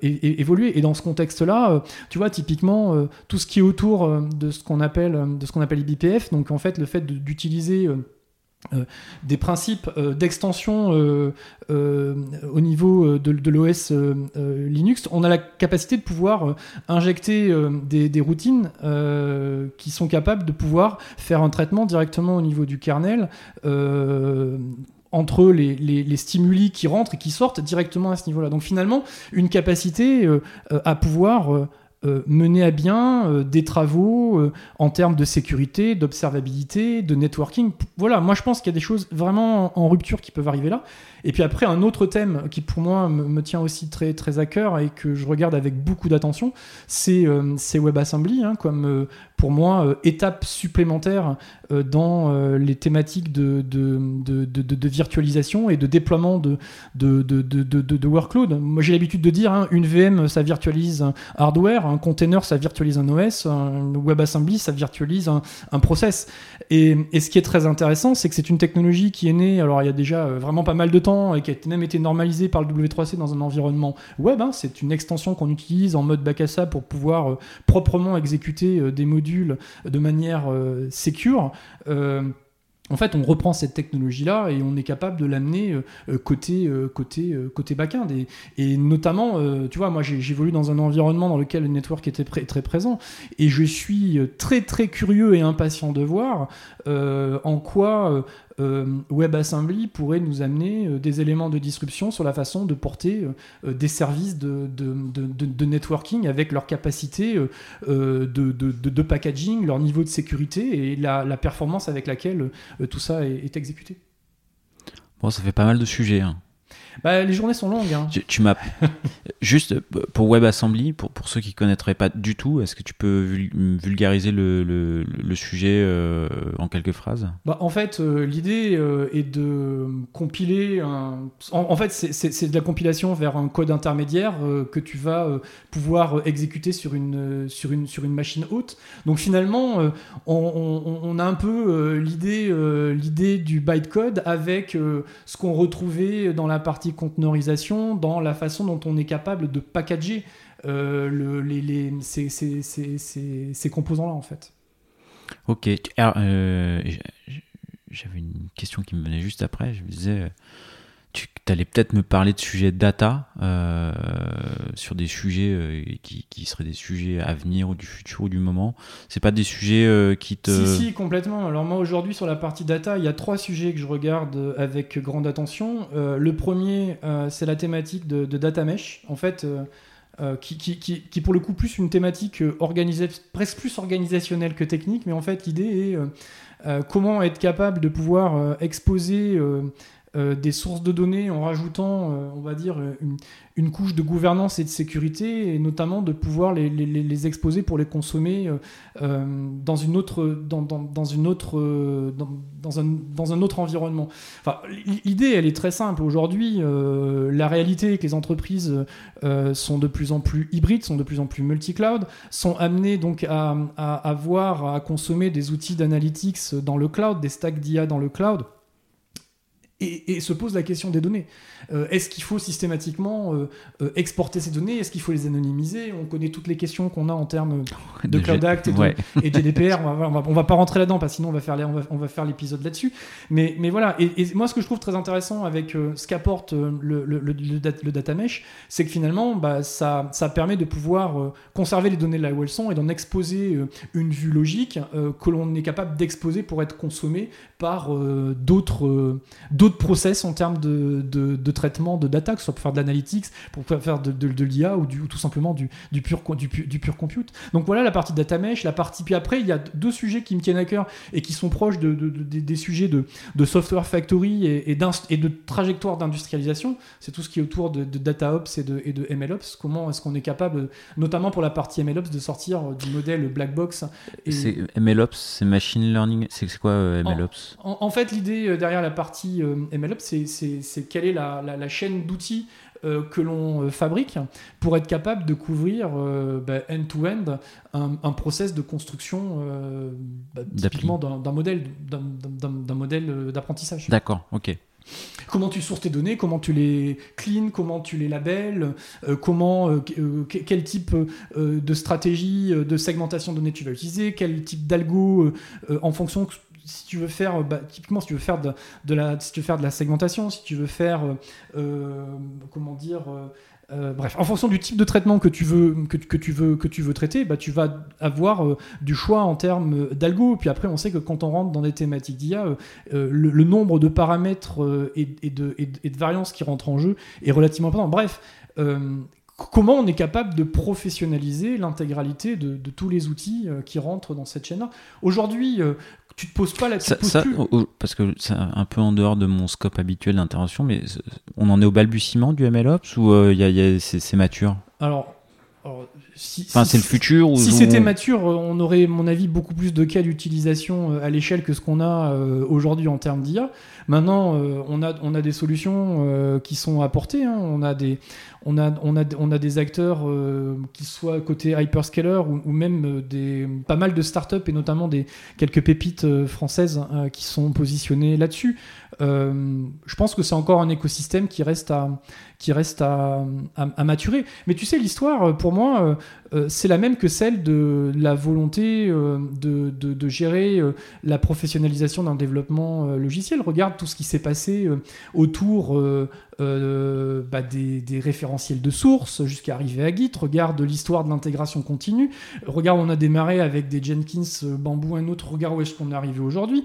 évoluer. Et dans ce contexte-là, tu vois, typiquement, tout ce qui est autour de ce qu'on appelle, de ce qu'on appelle IBPF, donc en fait le fait d'utiliser euh, des principes euh, d'extension euh, au niveau de, l'OS Linux, on a la capacité de pouvoir injecter des, routines qui sont capables de pouvoir faire un traitement directement au niveau du kernel entre les, les, stimuli qui rentrent et qui sortent directement à ce niveau-là. Donc finalement, une capacité à pouvoir euh, mener à bien euh, des travaux euh, en termes de sécurité, d'observabilité, de networking. Voilà, moi je pense qu'il y a des choses vraiment en rupture qui peuvent arriver là. Et puis après, un autre thème qui pour moi me, tient aussi très, très à cœur et que je regarde avec beaucoup d'attention, c'est WebAssembly, hein, comme pour moi étape supplémentaire dans les thématiques de, de, de, virtualisation et de déploiement de, de, workload. Moi j'ai l'habitude de dire, hein, une VM ça virtualise un hardware, un container, ça virtualise un OS, un WebAssembly, ça virtualise un, process. Et, ce qui est très intéressant, c'est que c'est une technologie qui est née, alors il y a déjà euh, vraiment pas mal de temps, et qui a même été normalisée par le W3C dans un environnement web. Hein. C'est une extension qu'on utilise en mode bac pour pouvoir euh, proprement exécuter euh, des modules de manière secure en fait, on reprend cette technologie-là et on est capable de l'amener euh, euh, côté, euh, côté, côté backend. Et, et notamment, tu vois, moi j'évolue dans un environnement dans lequel le network était très présent et je suis très très curieux et impatient de voir en quoi euh, WebAssembly pourrait nous amener euh, des éléments de disruption sur la façon de porter euh, des services de, de, networking avec leur capacité de, packaging, leur niveau de sécurité et la, performance avec laquelle tout ça est, exécuté. Bon, ça fait pas mal de sujets. Hein. Bah, les journées sont longues. Hein. Tu, m'as juste pour WebAssembly, pour, pour ceux qui connaîtraient pas du tout, est-ce que tu peux vulgariser le, le, sujet euh, en quelques phrases? Bah, En fait, euh, l'idée euh, est de compiler. Un... En, fait, c'est de la compilation vers un code intermédiaire que tu vas pouvoir exécuter sur une, sur, une, sur une machine haute. Donc finalement, on, on, a un peu l'idée l'idée du bytecode avec ce qu'on retrouvait dans la partie conteneurisation, dans la façon dont on est capable de packager euh, le, les, ces, ces, ces, ces composants-là, en fait. Ok. Euh, j'avais une question qui me venait juste après. Je me disais, tu allais peut-être me parler de sujets de data, euh, sur des sujets euh, qui, qui, seraient des sujets à venir ou du futur ou du moment. C'est pas des sujets euh, qui te. Si, si, complètement. Alors, moi, aujourd'hui, sur la partie data, il y a trois sujets que je regarde avec grande attention. le premier, c'est la thématique de, data mesh. En fait. qui, qui, qui, pour le coup plus une thématique organisée, presque plus organisationnelle que technique, mais en fait l'idée est comment être capable de pouvoir exposer des sources de données en rajoutant, on va dire, une, couche de gouvernance et de sécurité, et notamment de pouvoir les, exposer pour les consommer dans une autre, un autre environnement. Enfin, l'idée, elle est très simple. Aujourd'hui, la réalité est que les entreprises sont de plus en plus hybrides, sont de plus en plus multi-cloud, sont amenées donc à, à avoir à consommer des outils d'analytics dans le cloud, des stacks d'IA dans le cloud. Et, se pose la question des données. Euh, est-ce qu'il faut systématiquement euh, euh, exporter ces données? Est-ce qu'il faut les anonymiser? On connaît toutes les questions qu'on a en termes de Cloud Act et, de, GDPR. on, va, va, pas rentrer là-dedans, parce que sinon on va faire, on va, faire l'épisode là-dessus. Mais, mais voilà. Et, moi, ce que je trouve très intéressant avec ce qu'apporte le, le, data mesh, c'est que finalement, bah, ça, ça permet de pouvoir conserver les données là où elles sont et d'en exposer une vue logique que l'on est capable d'exposer pour être consommé par d'autres d'autres process en termes de, de, traitement de data, que ce soit pour faire de l'analytics, pour faire de, de, l'IA ou, tout simplement du, du, pur, du, du, pur compute. Donc voilà la partie data mesh, la partie. Puis après, il y a deux sujets qui me tiennent à cœur et qui sont proches de, des sujets de, software factory et, et, et de trajectoire d'industrialisation. C'est tout ce qui est autour de, DataOps et de, et de MLOps. Comment est-ce qu'on est capable, notamment pour la partie MLOps, de sortir du modèle black box et... MLOps, c'est machine learning. C'est quoi euh, MLOps en, en, fait, l'idée euh, derrière la partie euh, MLOps, c'est quelle est la, chaîne d'outils euh, que l'on euh, fabrique pour être capable de couvrir bah, end-to-end un, process de construction bah, typiquement d'un modèle d'un modèle d'apprentissage. D'accord, ok. Comment tu sources tes données, comment tu les clean, comment tu les labels, comment, quel type de stratégie de segmentation de données tu vas utiliser, quel type d'algo en fonction si tu veux faire, bah, typiquement, si tu veux faire de, la, si tu veux faire de la segmentation, si tu veux faire, euh, euh, comment dire, euh, bref, en fonction du type de traitement que tu veux, que, tu veux, que tu veux traiter, bah, tu vas avoir du choix en termes d'algo. Puis après, on sait que quand on rentre dans des thématiques d'IA, le, nombre de paramètres et, de, et, de, variances qui rentrent en jeu est relativement important. Bref, comment on est capable de professionnaliser l'intégralité de, tous les outils qui rentrent dans cette chaîne-là? Aujourd'hui, tu te poses pas la ça, Parce que c'est un peu en dehors de mon scope habituel d'intervention, mais on en est au balbutiement du MLOps ou euh, y c'est mature? Alors, si, enfin, c'est le futur ou Si c'était mature, on aurait, mon avis, beaucoup plus de cas d'utilisation euh, à l'échelle que ce qu'on a euh, aujourd'hui en termes d'IA. Maintenant, on, a, on a des solutions qui sont apportées. Hein. On, a des, on, a, on, a, on a des acteurs qui soient côté hyperscaler ou, ou, même des, pas mal de startups et notamment des quelques pépites françaises qui sont positionnées là-dessus. Je pense que c'est encore un écosystème qui reste à, qui reste à, à, maturer. Mais tu sais, l'histoire, pour moi, euh, euh, c'est la même que celle de la volonté euh, de, de, gérer la professionnalisation d'un développement logiciel. Regarde tout ce qui s'est passé autour bah, des, des, référentiels de source jusqu'à arriver à Git. Regarde l'histoire de l'intégration continue. Regarde, on a démarré avec des Jenkins, Bamboo, un autre. Regarde où est-ce qu'on est arrivé aujourd'hui.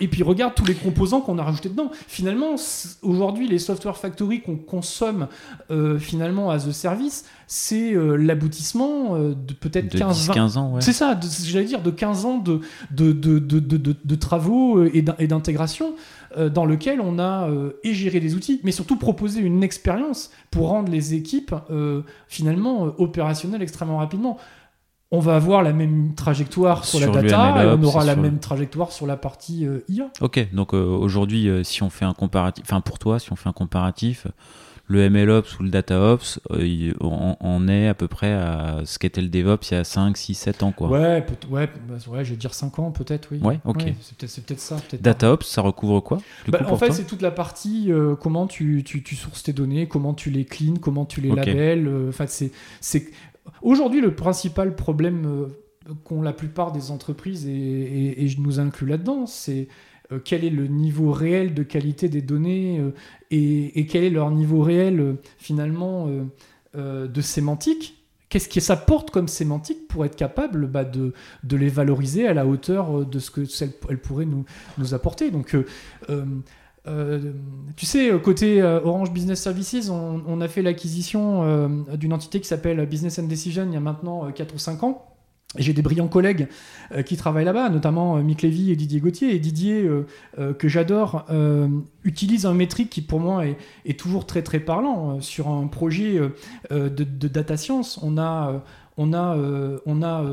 Et puis regarde tous les composants qu'on a rajoutés dedans. Finalement, aujourd'hui, les software factory qu'on consomme euh, finalement à The Service, c'est euh, l'aboutissement euh, de peut-être 15, 15 ans. C'est ça, j'allais dire, de 15 ans de, de, de, de travaux et d'intégration dans lequel on a et géré des outils, mais surtout proposé une expérience pour rendre les équipes finalement opérationnelles extrêmement rapidement on va avoir la même trajectoire sur, la data, et on aura la même trajectoire sur la partie IA. Ok, donc aujourd'hui, si on fait un comparatif, enfin pour toi, si on fait un comparatif, le MLOps ou le DataOps, euh, on, est à peu près à ce qu'était le DevOps il y a 5, 6, 7 ans. Quoi. Ouais, ouais, bah, ouais, je vais dire 5 ans peut-être, oui. Ouais, ok. c'est peut-être ça. Peut DataOps, ça recouvre quoi bah, En fait, c'est toute la partie euh, comment tu, tu, tu, sources tes données, comment tu les clean, comment tu les labels. Euh, c'est Aujourd'hui, le principal problème qu'ont la plupart des entreprises, et, et je nous inclus là-dedans, c'est euh, quel est le niveau réel de qualité des données euh, et, quel est leur niveau réel euh, finalement de sémantique? Qu'est-ce que ça comme sémantique pour être capable bah, de, les valoriser à la hauteur de ce que elles pourraient nous, apporter? Donc, tu sais, côté Orange Business Services, on, on a fait l'acquisition d'une entité qui s'appelle Business and Decision il y a maintenant 4 ou 5 ans J'ai des brillants collègues qui travaillent là-bas, notamment Mick Lévy et Didier Gauthier. Et Didier, que j'adore, utilise un métrique qui pour moi est, toujours très très parlant. sur un projet de, data science, on a, on a, on a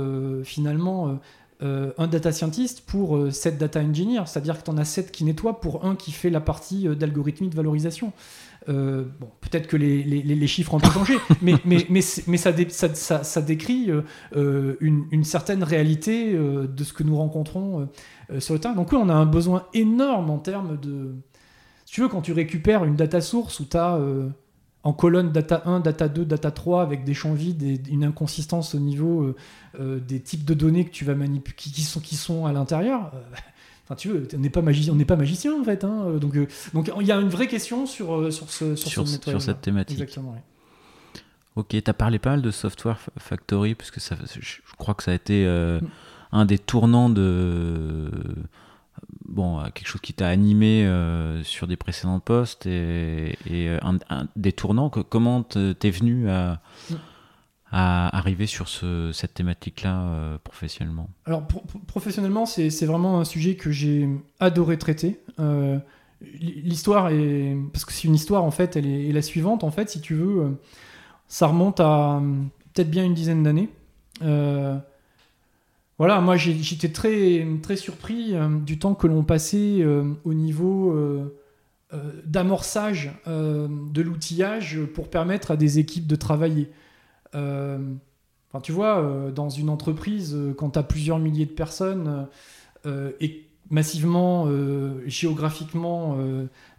finalement euh, un data scientist pour 7 euh, data engineers, c'est-à-dire que tu en as 7 qui nettoient pour un qui fait la partie euh, d'algorithmie de valorisation. Bon, peut-être que les, les, chiffres ont changé, mais, mais, mais, mais ça, ça, ça, décrit une, une, certaine réalité de ce que nous rencontrons sur le terrain. Donc oui, on a un besoin énorme en termes de... Si tu veux, quand tu récupères une data source où tu as en colonne data 1, data 2, data 3 avec des champs vides et une inconsistance au niveau euh, euh, des types de données que tu vas manipuler qui, sont, qui sont à l'intérieur. Euh, enfin, tu veux, on n'est pas magicien, on n'est pas magicien en fait. Hein, donc, donc il y a une vraie question sur sur ce sur, sur, cette thématique. Exactement. Ok, tu as parlé pas mal de Software Factory parce que ça, je crois que ça a été mm. un des tournants de bon, quelque chose qui t'a animé euh, sur des précédents postes et, et euh, un, des tournants. Que, comment t'es venu à, à, arriver sur ce, cette thématique-là euh, professionnellement Alors, professionnellement, c'est vraiment un sujet que j'ai adoré traiter. L'histoire est. Parce que c'est une histoire, en fait, elle est, la suivante. En fait, si tu veux, ça remonte à peut-être bien une dizaine d'années voilà, moi j'étais très, très surpris euh, du temps que l'on passait euh, au niveau euh, d'amorçage de l'outillage pour permettre à des équipes de travailler. Enfin, tu vois, dans une entreprise, quand tu as plusieurs milliers de personnes et massivement géographiquement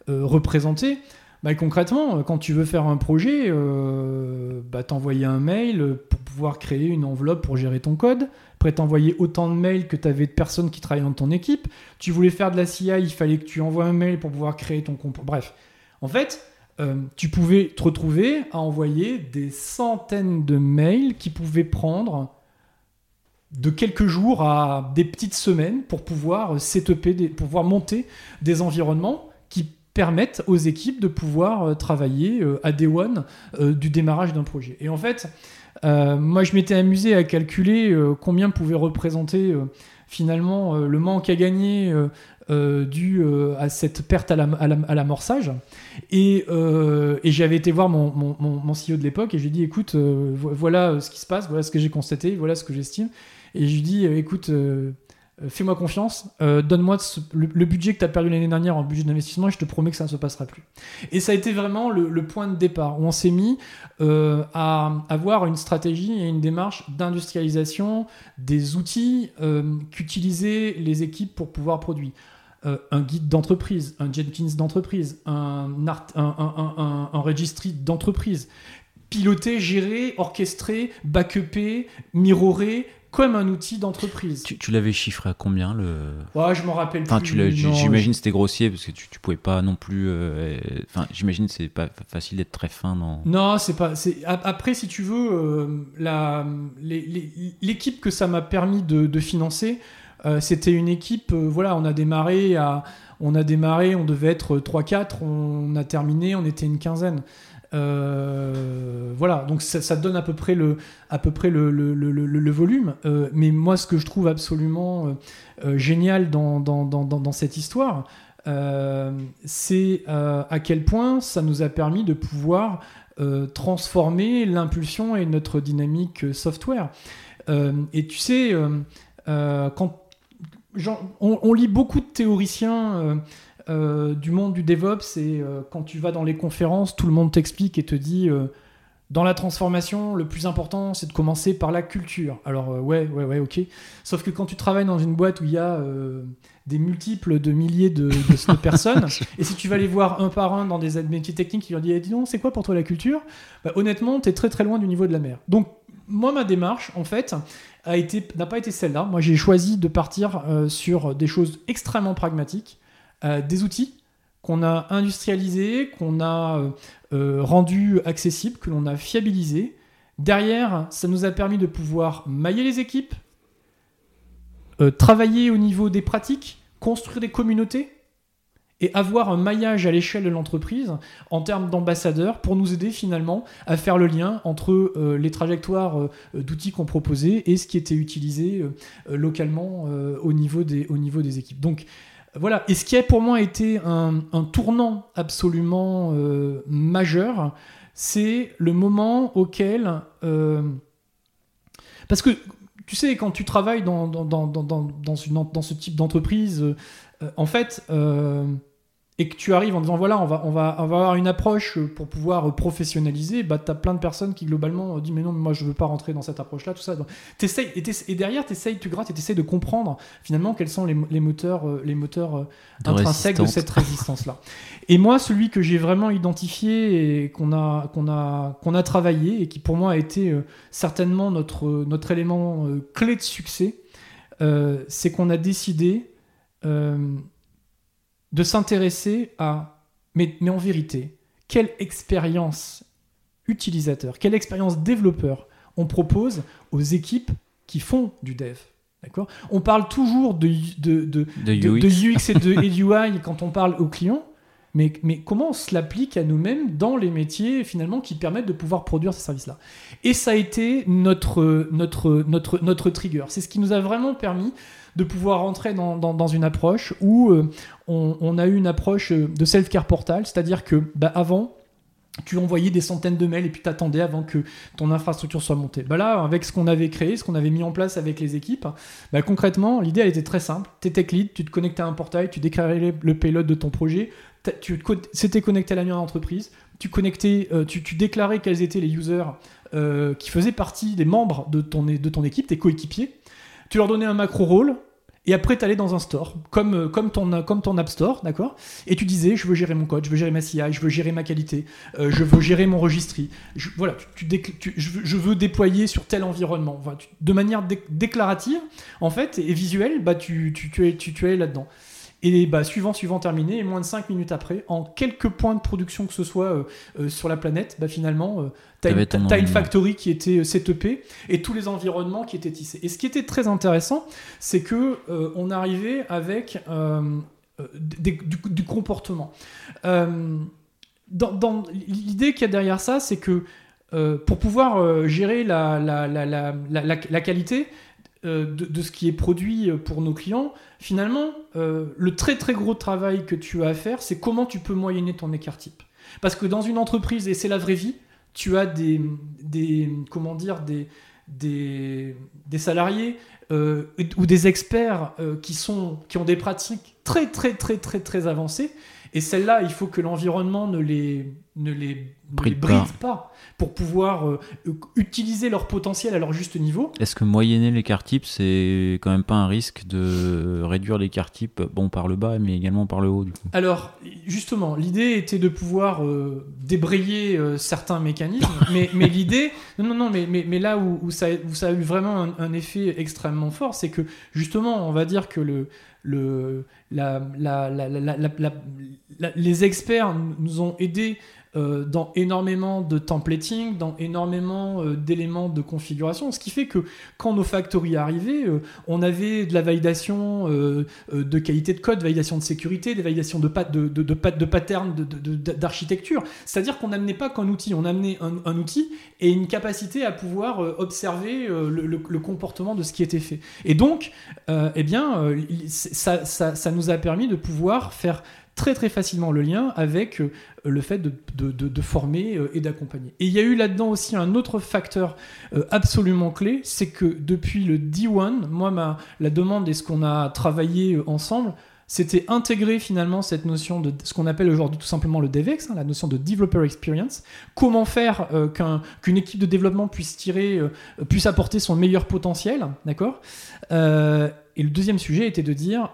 représentées, bah, concrètement, quand tu veux faire un projet, euh, bah, t'envoyer un mail pour pouvoir créer une enveloppe pour gérer ton code après t'envoyer autant de mails que tu avais de personnes qui travaillaient dans ton équipe. Tu voulais faire de la CI, il fallait que tu envoies un mail pour pouvoir créer ton compte. Bref, en fait, euh, tu pouvais te retrouver à envoyer des centaines de mails qui pouvaient prendre de quelques jours à des petites semaines pour pouvoir pour pouvoir monter des environnements qui permettent aux équipes de pouvoir euh, travailler euh, à day one du démarrage d'un projet. Et en fait, moi, je m'étais amusé à calculer combien pouvait représenter finalement le manque à gagner dû à cette perte à l'amorçage. et, et j'avais été voir mon, mon, mon, CEO de l'époque et je lui ai dit écoute, voilà ce qui se passe, voilà ce que j'ai constaté, voilà ce que j'estime. Et je lui ai dit écoute, euh, fais-moi confiance, euh, donne-moi le, budget que tu as perdu l'année dernière en budget d'investissement et je te promets que ça ne se passera plus. Et ça a été vraiment le, point de départ où on s'est mis euh, à avoir une stratégie et une démarche d'industrialisation des outils qu'utilisaient les équipes pour pouvoir produire. Un guide d'entreprise, un Jenkins d'entreprise, un, un, un, registry d'entreprise, piloté, géré, orchestré, backupé, mirroré, comme un outil d'entreprise. Tu, l'avais chiffré à combien le Ouais, je m'en rappelle enfin, plus. J'imagine c'était grossier parce que tu, tu pouvais pas non plus. Euh, enfin, j'imagine c'est pas facile d'être très fin dans. Non, c'est pas. Après, si tu veux, euh, l'équipe que ça m'a permis de, financer, euh, c'était une équipe. voilà, on a démarré. On a démarré, on devait être 3-4, on a terminé, on était une quinzaine. Euh, voilà, donc ça, donne à peu près le, volume. Euh, mais moi, ce que je trouve absolument euh, génial dans, dans, cette histoire, c'est à quel point ça nous a permis de pouvoir transformer l'impulsion et notre dynamique software. et tu sais, quand on, on, lit beaucoup de théoriciens euh, du monde du DevOps, et euh, quand tu vas dans les conférences, tout le monde t'explique et te dit euh, dans la transformation, le plus important, c'est de commencer par la culture. Alors ouais, ouais, ouais, ok. Sauf que quand tu travailles dans une boîte où il y a des multiples de milliers de, personnes, et si tu vas les voir un par un dans des métiers techniques, tu leur dis, eh, dis donc, c'est quoi pour toi la culture? Bah, Honnêtement, tu es très très loin du niveau de la mer. Donc moi, ma démarche, en fait, n'a pas été celle-là. Moi, j'ai choisi de partir sur des choses extrêmement pragmatiques euh, des outils qu'on a industrialisés, qu'on a euh, euh, rendus accessibles, que l'on a fiabilisés. Derrière, ça nous a permis de pouvoir mailler les équipes, travailler au niveau des pratiques, construire des communautés et avoir un maillage à l'échelle de l'entreprise en termes d'ambassadeurs pour nous aider finalement à faire le lien entre euh, les trajectoires euh, d'outils qu'on proposait et ce qui était utilisé euh, localement au, niveau des, au niveau des équipes. Donc voilà, et ce qui a pour moi été un, tournant absolument majeur, c'est le moment auquel... parce que tu sais, quand tu travailles dans, dans, dans, dans ce type d'entreprise, en fait, et que tu arrives en disant voilà, on va, on va, on va avoir une approche pour pouvoir professionnaliser, bah, tu as plein de personnes qui globalement disent mais non, moi je veux pas rentrer dans cette approche-là, tout ça. Donc, et, et, derrière, tu essayes, tu grattes et tu essayes de comprendre finalement quels sont les, les moteurs, euh, les moteurs euh, intrinsèques de cette résistance-là. et moi, celui que j'ai vraiment identifié et qu'on a, qu'on a, qu'on a travaillé et qui pour moi a été euh, certainement notre, notre élément clé de succès, c'est qu'on a décidé de s'intéresser à, mais, mais en vérité, quelle expérience utilisateur, quelle expérience développeur on propose aux équipes qui font du dev. D'accord? On parle toujours de, de, de, de, UX. et de UI quand on parle aux clients, mais, mais comment on se l'applique à nous-mêmes dans les métiers finalement qui permettent de pouvoir produire ces services-là? Et ça a été notre, notre, notre, notre trigger. C'est ce qui nous a vraiment permis de pouvoir rentrer dans, dans, une approche où euh, on, a eu une approche euh, de self-care portal, c'est-à-dire que bah, avant, tu envoyais des centaines de mails et puis t'attendais avant que ton infrastructure soit montée. Bah là, avec ce qu'on avait créé, ce qu'on avait mis en place avec les équipes, bah concrètement, l'idée était très simple. Tu étais lead, tu te connectais à un portail, tu déclarais le payload de ton projet, tu c'était connecté à la mienne d'entreprise, tu connectais, euh, tu, tu, déclarais quels étaient les users qui faisaient partie des membres de ton, de ton équipe, tes coéquipiers, tu leur donnais un macro rôle, et après, tu allais dans un store, comme, euh, comme, ton, comme ton App Store, d'accord? Et tu disais, je veux gérer mon code, je veux gérer ma CI, je veux gérer ma qualité, euh, je veux gérer mon registry. Je, voilà, tu, je, veux déployer sur tel environnement. de manière déclarative, en fait, et visuelle, bah, tu, es, es là-dedans. Et bah, suivant, suivant terminé, et moins de 5 minutes après, en quelques points de production que ce soit euh, euh, sur la planète, bah, finalement, euh, tu as, une factory qui était setupée et tous les environnements qui étaient tissés. Et ce qui était très intéressant, c'est que on arrivait avec du, comportement. dans, L'idée qu'il y a derrière ça, c'est que pour pouvoir gérer la, la, la, la qualité, euh, de, ce qui est produit euh, pour nos clients, finalement, euh, le très très gros travail que tu as à faire, c'est comment tu peux moyenner ton écart type. Parce que dans une entreprise, et c'est la vraie vie, tu as des, des comment dire, des, des, des salariés ou des experts qui, sont, qui ont des pratiques très très très très très avancées et celles-là, il faut que l'environnement ne les, ne les, bride, pas. pour pouvoir euh, utiliser leur potentiel à leur juste niveau. Est-ce que moyenner l'écart type, c'est quand même pas un risque de réduire l'écart type, bon, par le bas, mais également par le haut du coup? Alors, justement, l'idée était de pouvoir euh, débrayer euh, certains mécanismes, mais, mais l'idée, non, non, non, mais, mais, mais là où, où, ça, où, ça, a eu vraiment un, un effet extrêmement fort, c'est que justement, on va dire que le, le, la, les experts nous ont aidés euh, dans énormément de templating, dans énormément euh, d'éléments de configuration, ce qui fait que quand nos factories arrivaient, euh, on avait de la validation de qualité de code, validation de sécurité, des validations de, de, de, de, de patterns d'architecture. C'est-à-dire qu'on n'amenait pas qu'un outil, on amenait un, outil et une capacité à pouvoir observer le, comportement de ce qui était fait. Et donc, eh bien, ça, ça nous a permis de pouvoir faire très très facilement le lien avec euh, le fait de, de, former euh, et d'accompagner. Et il y a eu là-dedans aussi un autre facteur euh, absolument clé, c'est que depuis le D1, moi ma, la demande et ce qu'on a travaillé ensemble, c'était intégrer finalement cette notion de ce qu'on appelle aujourd'hui tout simplement le DevEx, hein, la notion de Developer Experience. Comment faire qu'une équipe de développement puisse tirer, puisse apporter son meilleur potentiel, d'accord Et le deuxième sujet était de dire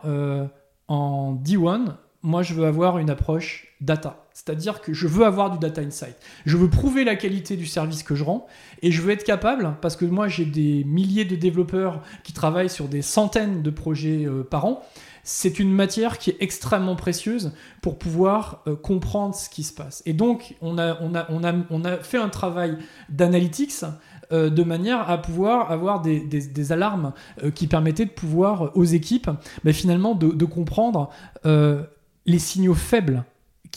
en D1, moi je veux avoir une approche data. C'est-à-dire que je veux avoir du data insight. Je veux prouver la qualité du service que je rends et je veux être capable, parce que moi j'ai des milliers de développeurs qui travaillent sur des centaines de projets euh, par an, c'est une matière qui est extrêmement précieuse pour pouvoir euh, comprendre ce qui se passe. Et donc on a, on a, on a, on a fait un travail d'analytics euh, de manière à pouvoir avoir des, des, alarmes qui permettaient de pouvoir aux équipes bah, finalement de, de comprendre les signaux faibles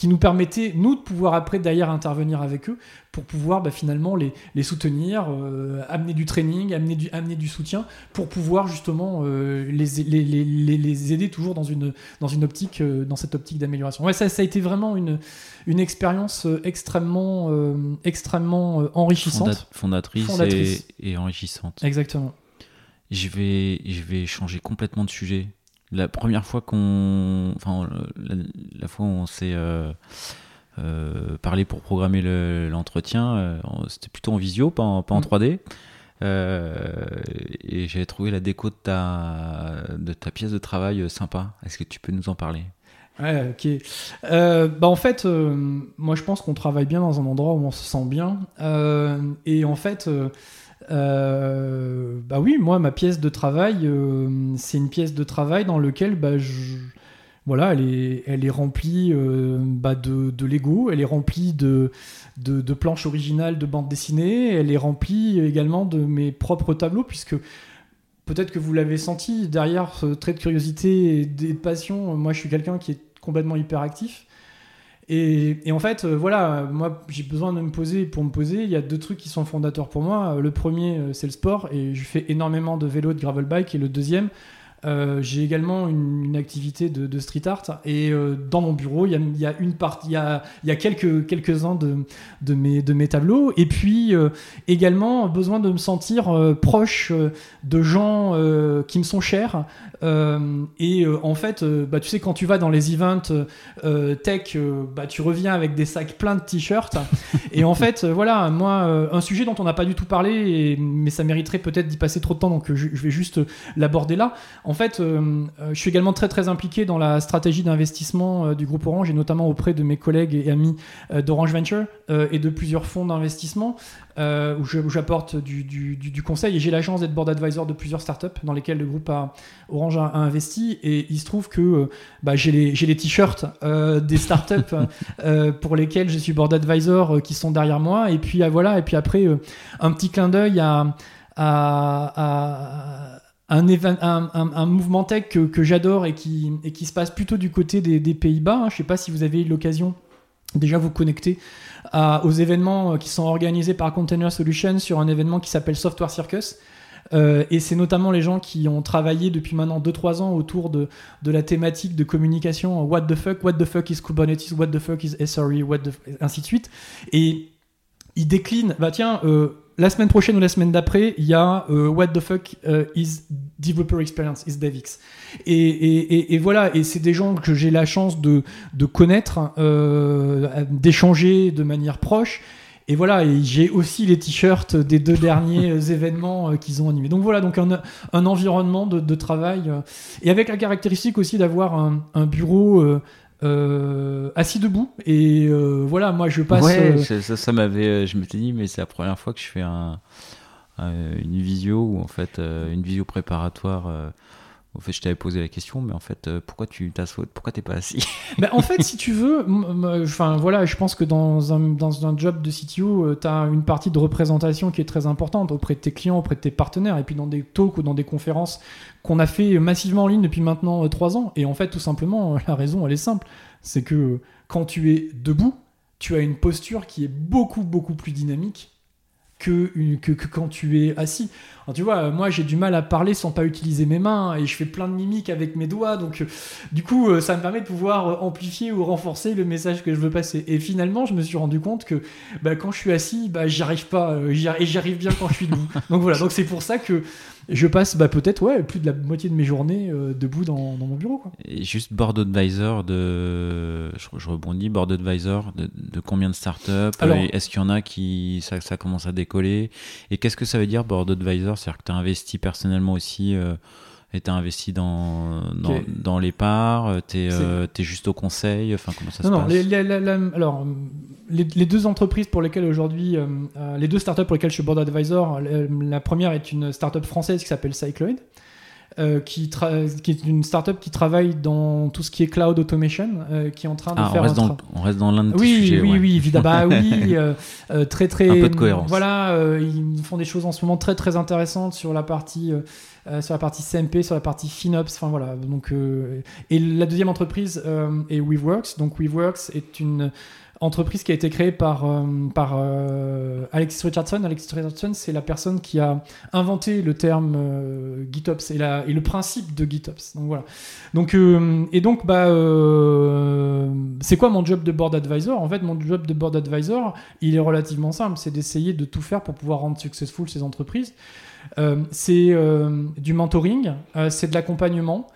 qui nous permettaient, nous, de pouvoir après, derrière, intervenir avec eux pour pouvoir bah, finalement les, les soutenir, euh, amener du training, amener du, amener du soutien, pour pouvoir justement euh, les, les, les, les, aider toujours dans une, dans une optique, euh, dans cette optique d'amélioration. Ouais, ça, ça a été vraiment une, une expérience extrêmement, extrêmement enrichissante. fondatrice, fondatrice. Et, et, enrichissante. Exactement. Je vais, je vais changer complètement de sujet. La première fois qu'on. Enfin, la, la fois où on s'est euh, parler pour programmer l'entretien. Euh, c'était plutôt en visio, pas en, pas en 3D. Mm. Euh, et j'ai trouvé la déco de ta, de ta pièce de travail sympa. Est-ce que tu peux nous en parler? Ouais, ok. bah en fait, moi je pense qu'on travaille bien dans un endroit où on se sent bien. et en fait, bah oui, moi ma pièce de travail, c'est une pièce de travail dans laquelle bah, je, voilà, elle est, elle est remplie euh, bah, de, de, Lego, elle est remplie de, de, planches originales de bande dessinée, elle est remplie également de mes propres tableaux, puisque peut-être que vous l'avez senti, derrière ce trait de curiosité et de passion, moi je suis quelqu'un qui est complètement hyperactif. Et, en fait, euh, voilà, moi j'ai besoin de me poser. Pour me poser, il y a deux trucs qui sont fondateurs pour moi. Le premier, euh, c'est le sport, et je fais énormément de vélo, de gravel bike. Et le deuxième, euh, j'ai également une, activité de, street art et euh, dans mon bureau il y a, y a, une partie, il y a, y a quelques quelques uns de, de mes de mes tableaux et puis euh, également besoin de me sentir proche de gens qui me sont chers. Et en fait bah tu sais quand tu vas dans les events tech bah tu reviens avec des sacs pleins de t-shirts. Et en fait voilà moi un sujet dont on n'a pas du tout parlé et, mais ça mériterait peut-être d'y passer trop de temps donc je, je vais juste l'aborder là. en fait, euh, euh, je suis également très très impliqué dans la stratégie d'investissement euh, du groupe Orange et notamment auprès de mes collègues et amis d'Orange Venture et de plusieurs fonds d'investissement où j'apporte du, conseil. Et j'ai la chance d'être board advisor de plusieurs startups dans lesquelles le groupe Orange a, investi. Et il se trouve que bah, j'ai les, t-shirts des startups pour lesquelles je suis board advisor qui sont derrière moi. Et puis voilà. Et puis après un petit clin d'œil à un, mouvement tech que, j'adore et qui, se passe plutôt du côté des, Pays-Bas. Hein. Je ne sais pas si vous avez eu l'occasion déjà vous connecter aux événements euh, qui sont organisés par Container Solutions sur un événement qui s'appelle Software Circus. Euh, et c'est notamment les gens qui ont travaillé depuis maintenant 2-3 ans autour de, la thématique de communication What the fuck, What the fuck is Kubernetes, What the fuck is SRE, what ainsi de suite. Et ils déclinent, bah tiens, euh, la semaine prochaine ou la semaine d'après, il y a euh, What the fuck euh, is Developer Experience, is DevX. Et, et, voilà, et c'est des gens que j'ai la chance de, de connaître, euh, d'échanger de manière proche. Et voilà, et j'ai aussi les t-shirts des deux derniers événements qu'ils ont animés. Donc voilà, donc un, un environnement de, de, travail. et avec la caractéristique aussi d'avoir un, un, bureau euh, assis debout. Et euh, voilà moi je passe ouais, euh, ça, ça m'avait je m'étais dit mais c'est la première fois que je fais un, une visio ou en fait une visio préparatoire en fait, je t'avais posé la question, mais en fait, pourquoi tu t'assois Pourquoi t'es pas assis? Ben, En fait, si tu veux, enfin voilà, je pense que dans un, dans un job de CTO, tu as une partie de représentation qui est très importante auprès de tes clients, auprès de tes partenaires, et puis dans des talks ou dans des conférences qu'on a fait massivement en ligne depuis maintenant euh, trois ans. Et en fait, tout simplement, la raison, elle est simple. C'est que quand tu es debout, tu as une posture qui est beaucoup, beaucoup plus dynamique que, que, quand tu es assis. Tu vois, moi j'ai du mal à parler sans pas utiliser mes mains et je fais plein de mimiques avec mes doigts, donc euh, du coup euh, ça me permet de pouvoir amplifier ou renforcer le message que je veux passer. Et finalement, je me suis rendu compte que bah, quand je suis assis, bah, j'y arrive pas, et j'y arrive bien quand je suis debout. donc voilà, donc c'est pour ça que je passe bah, peut-être ouais, plus de la moitié de mes journées euh, debout dans, mon bureau. Quoi. Et juste board advisor de. Je, rebondis, board advisor de, de combien de startups? Est-ce qu'il y en a qui. Ça, ça commence à décoller? Et qu'est-ce que ça veut dire board advisor C'est-à-dire que tu as investi personnellement aussi. Euh, et tu as investi dans, dans, dans les parts, tu es, euh, juste au conseil, enfin comment ça se passe les, Alors, les, deux entreprises pour lesquelles aujourd'hui, euh, euh, les deux startups pour lesquelles je suis board advisor, la première est une startup française qui s'appelle Cycloid. Euh, qui, est une startup qui travaille dans tout ce qui est cloud automation, euh, qui est en train de Ah, on faire reste, un dans, on reste dans l'un de tes oui, sujets. oui, ouais. oui, évidemment. Bah oui, euh, très, très. Un peu de cohérence. Voilà, ils font des choses en ce moment très, très intéressantes sur la partie, sur la partie CMP, sur la partie FinOps. Enfin voilà. Donc, et la deuxième entreprise est Weaveworks. Donc, Weaveworks est une entreprise qui a été créée par, euh, par euh, Alexis Richardson. Alexis Richardson, c'est la personne qui a inventé le terme euh, GitOps et, le principe de GitOps. Donc voilà. Donc, et donc, bah, c'est quoi mon job de board advisor? En fait, mon job de board advisor, il est relativement simple. C'est d'essayer de tout faire pour pouvoir rendre successful ces entreprises. C'est du mentoring, c'est de l'accompagnement,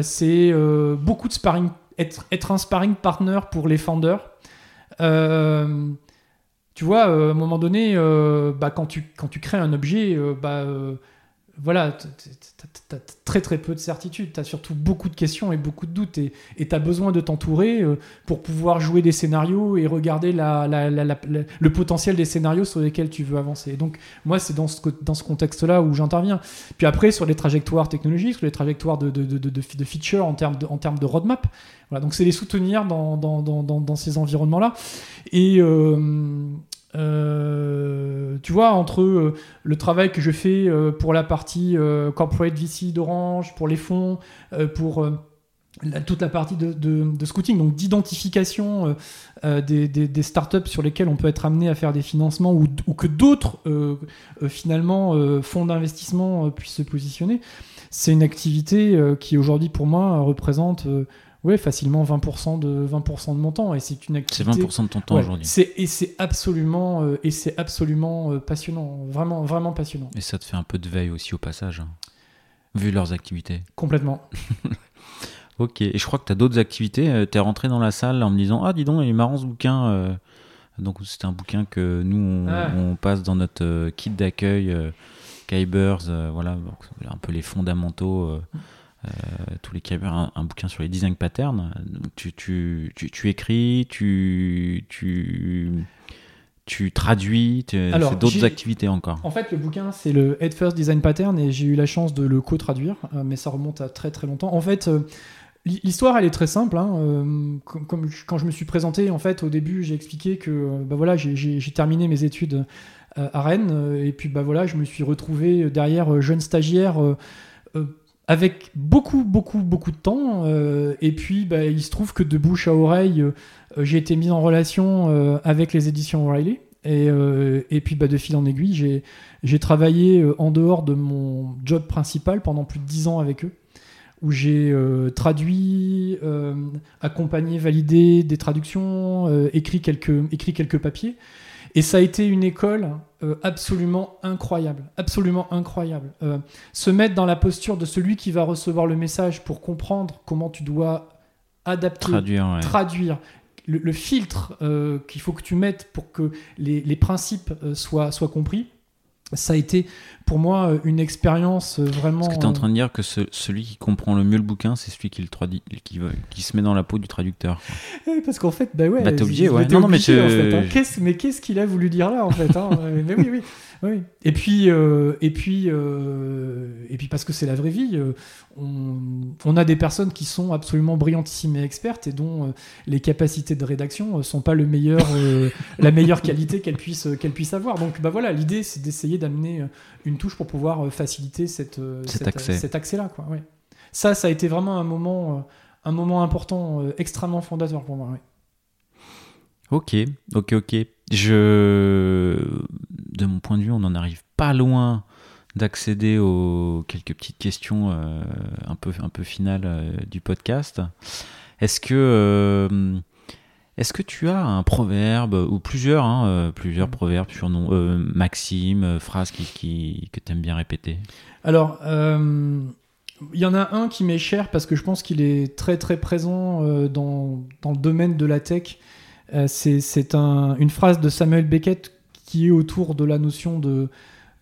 c'est beaucoup de sparring, être, être un sparring partner pour les founders. Euh, tu vois, euh, à un moment donné, euh, bah, quand, tu, quand tu crées un objet, bah, voilà, t'as très très peu de certitudes, tu as surtout beaucoup de questions et beaucoup de doutes, et tu as besoin de t'entourer euh, pour pouvoir jouer des scénarios et regarder le potentiel des scénarios sur lesquels tu veux avancer. Et donc, moi, c'est dans ce, contexte-là où j'interviens. Puis après, sur les trajectoires technologiques, sur les trajectoires de, de, de, de, features en termes de, roadmap, voilà, donc c'est les soutenir dans ces environnements-là. Et euh, euh, tu vois, entre euh, le travail que je fais euh, pour la partie corporate VC d'Orange, pour les fonds, pour toute la partie de, scouting, donc d'identification des, startups sur lesquelles on peut être amené à faire des financements ou, ou que d'autres, finalement, fonds d'investissement puissent se positionner, c'est une activité qui aujourd'hui, pour moi, représente ouais, facilement 20% de, 20 de mon temps. Et c'est une C'est activité. 20% de ton temps Ouais, aujourd'hui. c'est- et c'est absolument, euh, et c'est absolument euh, passionnant, vraiment, vraiment passionnant, Et ça te fait un peu de veille aussi au passage, hein, vu leurs activités. complètement. Ok, et je crois que tu as d'autres activités. Euh, T'es rentré dans la salle en me disant Ah, dis donc, il est marrant ce bouquin. euh. Donc, c'était un bouquin que nous, on, Ah. on passe dans notre kit d'accueil, Kybers, voilà, un peu les fondamentaux, euh, tous les Kybers, un, un bouquin sur les design patterns. Donc, tu, tu, tu, tu écris, tu, tu, tu traduis, tu Alors, fais d'autres activités encore. En fait, le bouquin, c'est le Head First Design Pattern et j'ai eu la chance de le co-traduire, euh, mais ça remonte à très très longtemps. En fait, euh, l'hi- l'histoire, elle est très simple. hein, euh, comme, quand je me suis présenté, en fait, au début, j'ai expliqué que euh, bah voilà, j'ai- j'ai j'ai terminé mes études euh, à Rennes euh, et puis bah voilà, je me suis retrouvé derrière euh, jeune stagiaire. Avec beaucoup, beaucoup, beaucoup de temps. euh, et puis, bah, il se trouve que de bouche à oreille, euh, j'ai été mis en relation euh, avec les éditions O'Reilly. Et, et puis, bah, de fil en aiguille, j'ai travaillé en dehors de mon job principal pendant plus de 10 ans avec eux, où j'ai traduit, accompagné, validé des traductions, écrit, quelques, écrit quelques papiers. Et ça a été une école euh, absolument incroyable, absolument incroyable. Euh, se mettre dans la posture de celui qui va recevoir le message pour comprendre comment tu dois adapter, Traduire, ouais. traduire, le, le filtre euh, qu'il faut que tu mettes pour que les, les principes soient, soient compris, ça a été pour moi euh, une expérience euh, vraiment. Est-ce que tu es en euh, train de dire que ce- celui qui comprend le mieux le bouquin, c'est celui qui, le traduit, qui, qui se met dans la peau du traducteur quoi. Eh, Parce qu'en fait, bah ouais. Bah, t'es obligé, ouais. Non, non, mais je- en fait, hein. Qu'est-ce- mais qu'est-ce qu'il a voulu dire là, en fait hein Mais oui, oui. oui. Et puis, euh, et puis, euh, et puis parce que c'est la vraie vie, euh, on, on a des personnes qui sont absolument brillantissimes et expertes et dont les capacités de rédaction sont pas le meilleur, la meilleure qualité qu'elles puissent, qu'elles puissent avoir. Donc, bah voilà, l'idée, c'est d'essayer d'amener une touche pour pouvoir euh, faciliter cette, euh, Cet cette- accès. cet accès-là, quoi. ouais. Ça, ça a été vraiment un moment, euh, un moment important, extrêmement fondateur pour moi. ouais. Ok, ok, ok. Je, de mon point de vue, on n'en arrive pas loin d'accéder aux quelques petites questions euh, un peu, un peu finales euh, du podcast. Est-ce que, euh, est-ce que tu as un proverbe ou plusieurs, hein, euh, plusieurs Mm. proverbes, surnoms, euh, maximes, euh, phrases qui, qui- que tu aimes bien répéter? Alors, euh, il y en a un qui m'est cher parce que je pense qu'il est très très présent euh, dans, dans le domaine de la tech. C'est c'est un- une phrase de Samuel Beckett qui est autour de la notion de,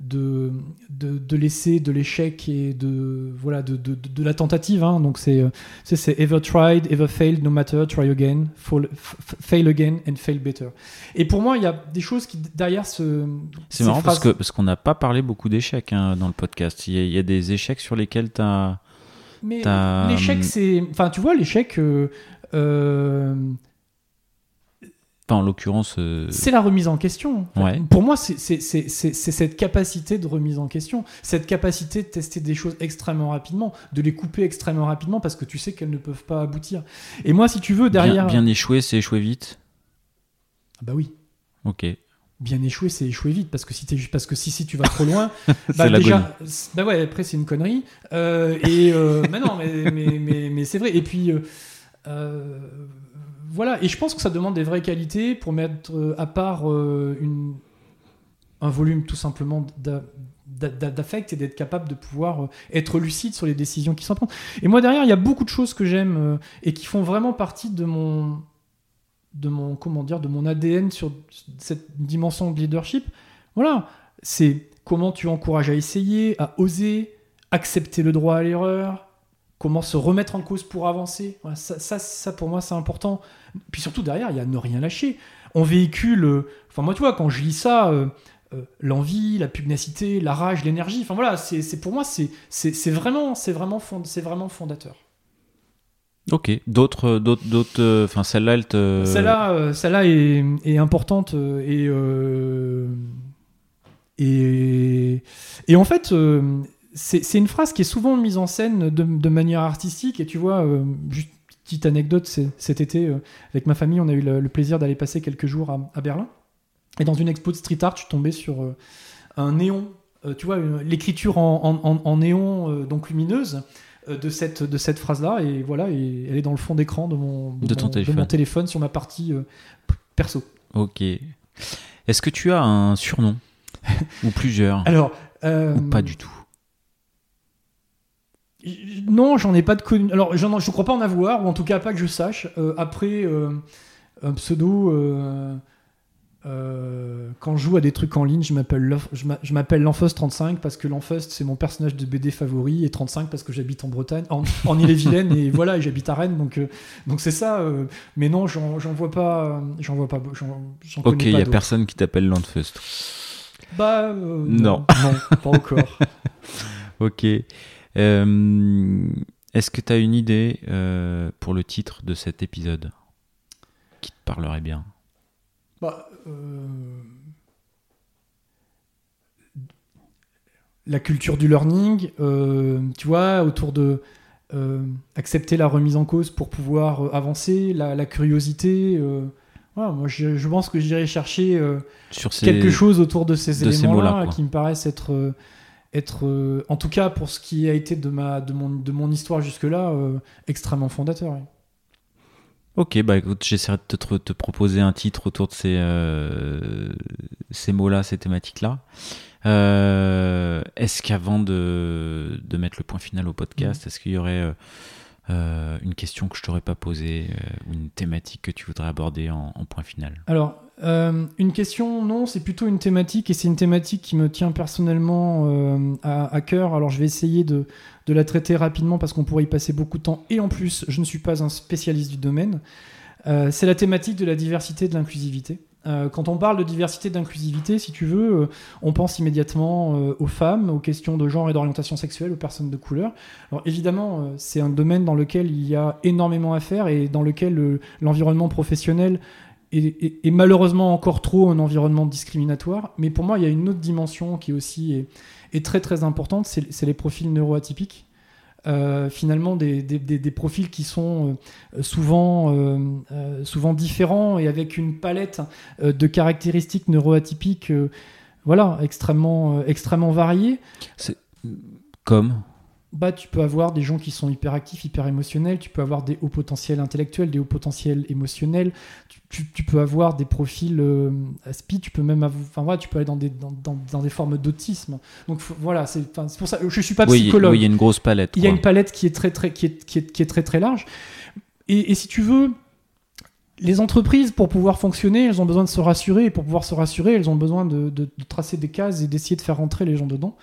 de, de, de l'essai, de l'échec et de, voilà, de, de, de la tentative. hein. Donc c'est c'est ever tried, ever failed, no matter, try again, fall, fail again and fail better. Et pour moi, il y a des choses qui derrière ce. C'est ces marrant parce que parce qu'on n'a pas parlé beaucoup d'échecs hein, dans le podcast. Il y, a, il y a des échecs sur lesquels tu as. Mais l'échec, c'est. Enfin, tu vois, l'échec, euh, euh, Enfin, en l'occurrence. euh, c'est la remise en question. Enfin, Ouais. Pour moi, c'est cette capacité de remise en question, cette capacité de tester des choses extrêmement rapidement, de les couper extrêmement rapidement parce que tu sais qu'elles ne peuvent pas aboutir. Et moi, si tu veux, derrière. bien, bien échoué, c'est échoué vite? Ah bah oui. Ok. Bien échouer, c'est échouer vite parce que si, t'es- parce que si, si tu vas trop loin, bah déjà, bah ouais, après c'est une connerie. Euh, et euh, mais non, mais, mais, mais, mais c'est vrai. Et puis euh, euh, voilà. Et je pense que ça demande des vraies qualités pour mettre euh, à part euh, un volume tout simplement d'a- d'a- d'affect et d'être capable de pouvoir euh, être lucide sur les décisions qui sont prises. Et moi derrière, il y a beaucoup de choses que j'aime et qui font vraiment partie de mon de mon comment dire de mon ADN sur cette dimension de leadership. Voilà, c'est comment tu encourages à essayer, à oser, accepter le droit à l'erreur, comment se remettre en cause pour avancer. Voilà, ça, ça, ça, pour moi, c'est important. Puis surtout, derrière, il y a ne rien lâcher. On véhicule. euh, Enfin, moi, tu vois, quand je lis ça, euh, euh, l'envie, la pugnacité, la rage, l'énergie, enfin voilà, c'est pour moi, c'est vraiment, c'est vraiment, fond- c'est vraiment fondateur. Ok. D'autres, d'autres, d'autres. Enfin, celle-là, elle te. Celle-là, celle-là est, est importante et, euh, et et en fait, euh, c'est une phrase qui est souvent mise en scène de, de manière artistique. Et tu vois, euh, juste petite anecdote, cet été euh, avec ma famille, on a eu le, le plaisir d'aller passer quelques jours à, à Berlin. Et dans une expo de street art, je suis tombé sur euh, un néon. tu vois, l'écriture en, en- en- en néon, donc lumineuse, de cette, de cette phrase-là. Et voilà, et elle est dans le fond d'écran de mon, De ton mon- téléphone. mon téléphone sur ma partie perso. Ok. Est-ce que tu as un surnom? Ou plusieurs? Alors, ou pas du tout? Non, j'en ai pas de connu. Alors, j'en, je crois pas en avoir, ou en tout cas pas que je sache. Euh, après, euh, un pseudo. euh, quand je joue à des trucs en ligne, je m'appelle Lof- je m'a- je m'appelle l'Enfust35 parce que l'Enfust c'est mon personnage de BD favori et 35 parce que j'habite en Bretagne, en, en Ille-et-Vilaine et voilà, j'habite à Rennes donc donc c'est ça. mais non, j'en, j'en vois pas, j'en vois pas, j'en, j'en Ok, il y a d'autres. personne qui t'appelle Landfest. Bah euh, Non. non, pas encore. Ok. Euh, Est-ce que tu as une idée euh, pour le titre de cet épisode qui te parlerait bien? Bah, euh, La culture du learning, euh, tu vois, autour de euh, accepter la remise en cause pour pouvoir euh, avancer, la, la curiosité. voilà, moi, je, je pense que j'irai chercher Sur ces... quelque chose autour de ces éléments-là qui me paraissent être, être euh, en tout cas pour ce qui a été de, ma, de, mon, de mon histoire jusque-là, euh, extrêmement fondateur. oui. Ok, bah écoute, j'essaierai de te, te proposer un titre autour de ces, euh, ces mots-là, ces thématiques-là. Est-ce qu'avant de, de mettre le point final au podcast, est-ce qu'il y aurait euh, une question que je t'aurais pas posée, euh, ou une thématique que tu voudrais aborder en, point final Alors, euh, une question, non, c'est plutôt une thématique, et c'est une thématique qui me tient personnellement à, cœur. Alors, je vais essayer de, de la traiter rapidement parce qu'on pourrait y passer beaucoup de temps, et en plus, je ne suis pas un spécialiste du domaine. C'est la thématique de la diversité et de l'inclusivité. Euh, quand on parle de diversité d'inclusivité, si tu veux, euh, on pense immédiatement euh, aux femmes, aux questions de genre et d'orientation sexuelle, aux personnes de couleur. Alors évidemment, c'est un domaine dans lequel il y a énormément à faire et dans lequel l'environnement professionnel est, malheureusement encore trop un environnement discriminatoire. Mais pour moi, il y a une autre dimension qui aussi est, est très très importante, c'est les profils neuroatypiques. Euh, finalement, des, des- des- profils qui sont euh, souvent, euh, euh, souvent différents et avec une palette de caractéristiques neuroatypiques voilà, extrêmement, extrêmement variées. Comme Bah, tu peux avoir des gens qui sont hyperactifs, hyper émotionnels, tu peux avoir des hauts potentiels intellectuels, des hauts potentiels émotionnels, tu, tu- tu peux avoir des profils euh, aspi, tu peux même enfin voilà, tu peux aller dans des, dans, dans- dans des formes d'autisme. Donc faut- voilà, c'est pour ça, je suis pas Oui, psychologue. oui, il y a une grosse palette. Il y a quoi. une palette qui est très très qui est, qui est, qui est très très large. Et, et si tu veux, les entreprises, pour pouvoir fonctionner, elles ont besoin de se rassurer. Et pour pouvoir se rassurer, elles ont besoin de, de- de tracer des cases et d'essayer de faire rentrer les gens dedans.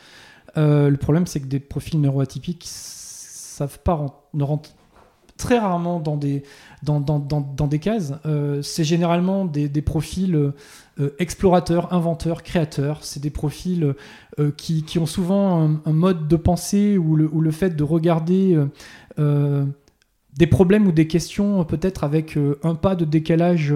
Euh, le problème, c'est que des profils neuroatypiques ne rentrent très rarement dans des, cases. Euh, c'est généralement des, profils euh, explorateurs, inventeurs, créateurs. C'est des profils qui, ont souvent un, mode de pensée où le, fait de regarder des problèmes ou des questions peut-être avec un pas de décalage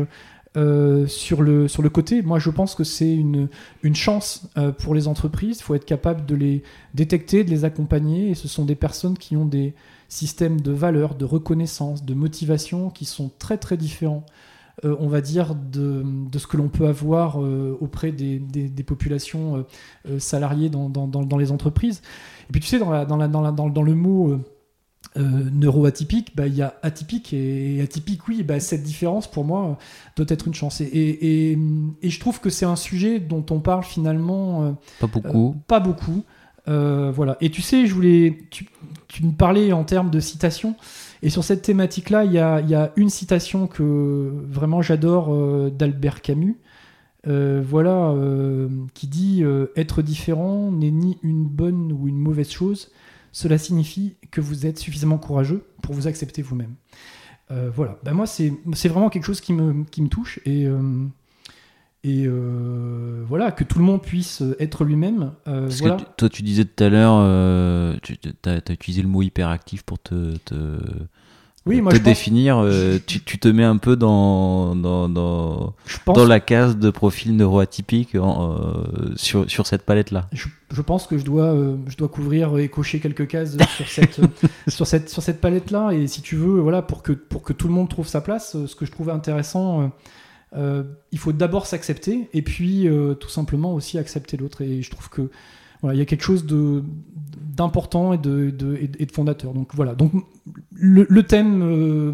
euh, sur, le, sur le côté. Moi, je pense que c'est une, une chance euh, pour les entreprises. Il faut être capable de les détecter, de les accompagner. Et ce sont des personnes qui ont des systèmes de valeurs, de reconnaissance, de motivation qui sont très très différents, euh, on va dire, de, de ce que l'on peut avoir auprès des, des- populations salariées dans, dans- dans- les entreprises. Et puis tu sais, dans, la- dans, la- la- dans le mot euh, neuroatypique, bah, il y a atypique et, et atypique, oui, bah, cette différence pour moi doit être une chance. Et, et, et- et je trouve que c'est un sujet dont on parle finalement euh, Pas beaucoup. euh, pas beaucoup. Euh, voilà. Et tu sais, je voulais. Tu, tu me parlais en termes de citations. Et sur cette thématique-là, il y a, il y a une citation que vraiment j'adore d'Albert Camus. Euh, voilà, euh, qui dit euh, Être différent n'est ni une bonne ou une mauvaise chose. Cela signifie que vous êtes suffisamment courageux pour vous accepter vous-même. Euh, voilà. Ben moi, c'est vraiment quelque chose qui me, qui me touche. Et. euh, et euh, voilà, que tout le monde puisse être lui-même. Parce voilà. toi, tu disais tout à l'heure, tu as, utilisé le mot hyperactif pour te, te, Oui, moi te définir. euh, tu, tu te mets un peu dans, dans, dans, la case de profil neuroatypique en, euh, sur, sur cette palette-là. je, je pense que je dois, euh, je dois couvrir et cocher quelques cases sur cette, sur cette, sur cette palette-là. Et si tu veux, voilà, pour que, pour que tout le monde trouve sa place, ce que je trouvais intéressant, il faut d'abord s'accepter et puis tout simplement aussi accepter l'autre. Et je trouve que voilà, il y a quelque chose de d'important et de, de, et de- fondateur. Donc voilà. Donc le, le thème. euh,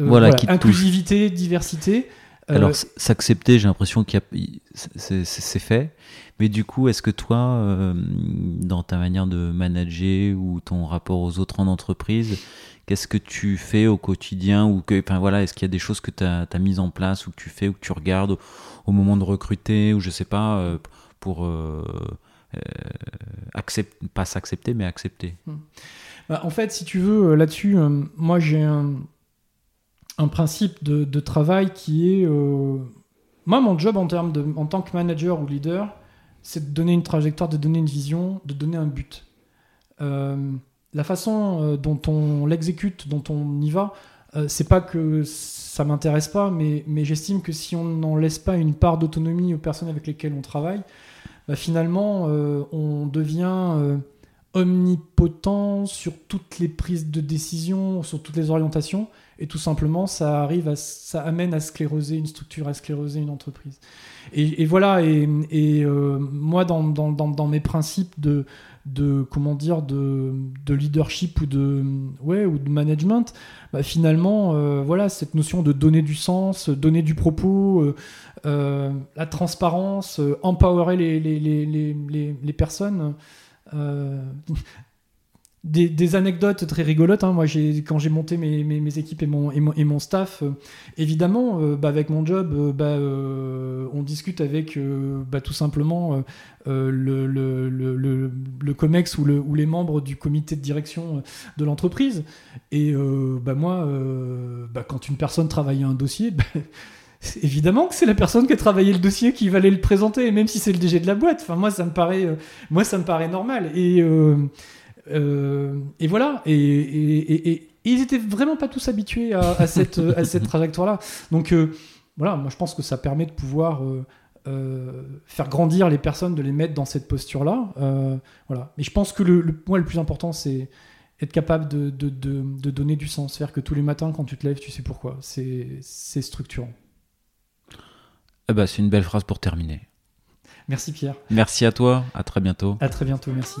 euh, Voilà, qui inclusivité, diversité. euh, Alors, s'accepter, j'ai l'impression qu'il y a- il- c'est- fait. Mais du coup, est-ce que toi, euh, dans ta manière de manager ou ton rapport aux autres en entreprise, qu'est-ce que tu fais au quotidien ou que, enfin voilà, est-ce qu'il y a des choses que tu as, mises en place ou que tu fais ou que tu regardes au, au moment de recruter ou je sais pas pour euh, euh, pas s'accepter mais accepter. Bah, en fait, si tu veux, euh, là-dessus, euh, moi j'ai un, principe de, travail qui est. moi, mon job en, termes de, en tant que manager ou leader, c'est de donner une trajectoire, de donner une vision, de donner un but. La façon dont on l'exécute, dont on y va, c'est pas que ça m'intéresse pas, mais j'estime que si on n'en laisse pas une part d'autonomie aux personnes avec lesquelles on travaille, bah, finalement, euh, on devient euh, omnipotent sur toutes les prises de décision, sur toutes les orientations, et tout simplement, ça arrive, à, ça amène à scléroser une structure, à scléroser une entreprise. Et, voilà. Et, euh, moi, dans, dans, dans mes principes de de comment dire de, de leadership ou de ouais ou de management bah, finalement euh, voilà cette notion de donner du sens donner du propos euh, euh, la transparence empowerer les, les, les, les, les, personnes des, anecdotes très rigolotes. hein. Moi, quand j'ai monté mes, mes, équipes et mon, et mon, et mon staff, euh, évidemment, euh, bah, avec mon job, euh, bah, on discute avec bah, tout simplement le, le, le, le, COMEX ou, ou les membres du comité de direction de l'entreprise. Et bah, moi, bah, quand une personne travaille un dossier, bah, évidemment que c'est la personne qui a travaillé le dossier qui va aller le présenter, même si c'est le DG de la boîte. Enfin, moi, ça me paraît, moi, ça me paraît normal. Et, euh, et voilà. Et, et, et, et ils étaient vraiment pas tous habitués à, à cette, à cette trajectoire-là. Donc, euh, voilà, moi, je pense que ça permet de pouvoir euh, faire grandir les personnes, de les mettre dans cette posture-là. Voilà. Mais je pense que le, le, moi, le plus important, c'est être capable de, de, de, de donner du sens. Faire que tous les matins, quand tu te lèves, tu sais pourquoi. C'est c'est structurant. Eh ben, c'est une belle phrase pour terminer. Merci Pierre. Merci à toi. À très bientôt. À très bientôt. Merci.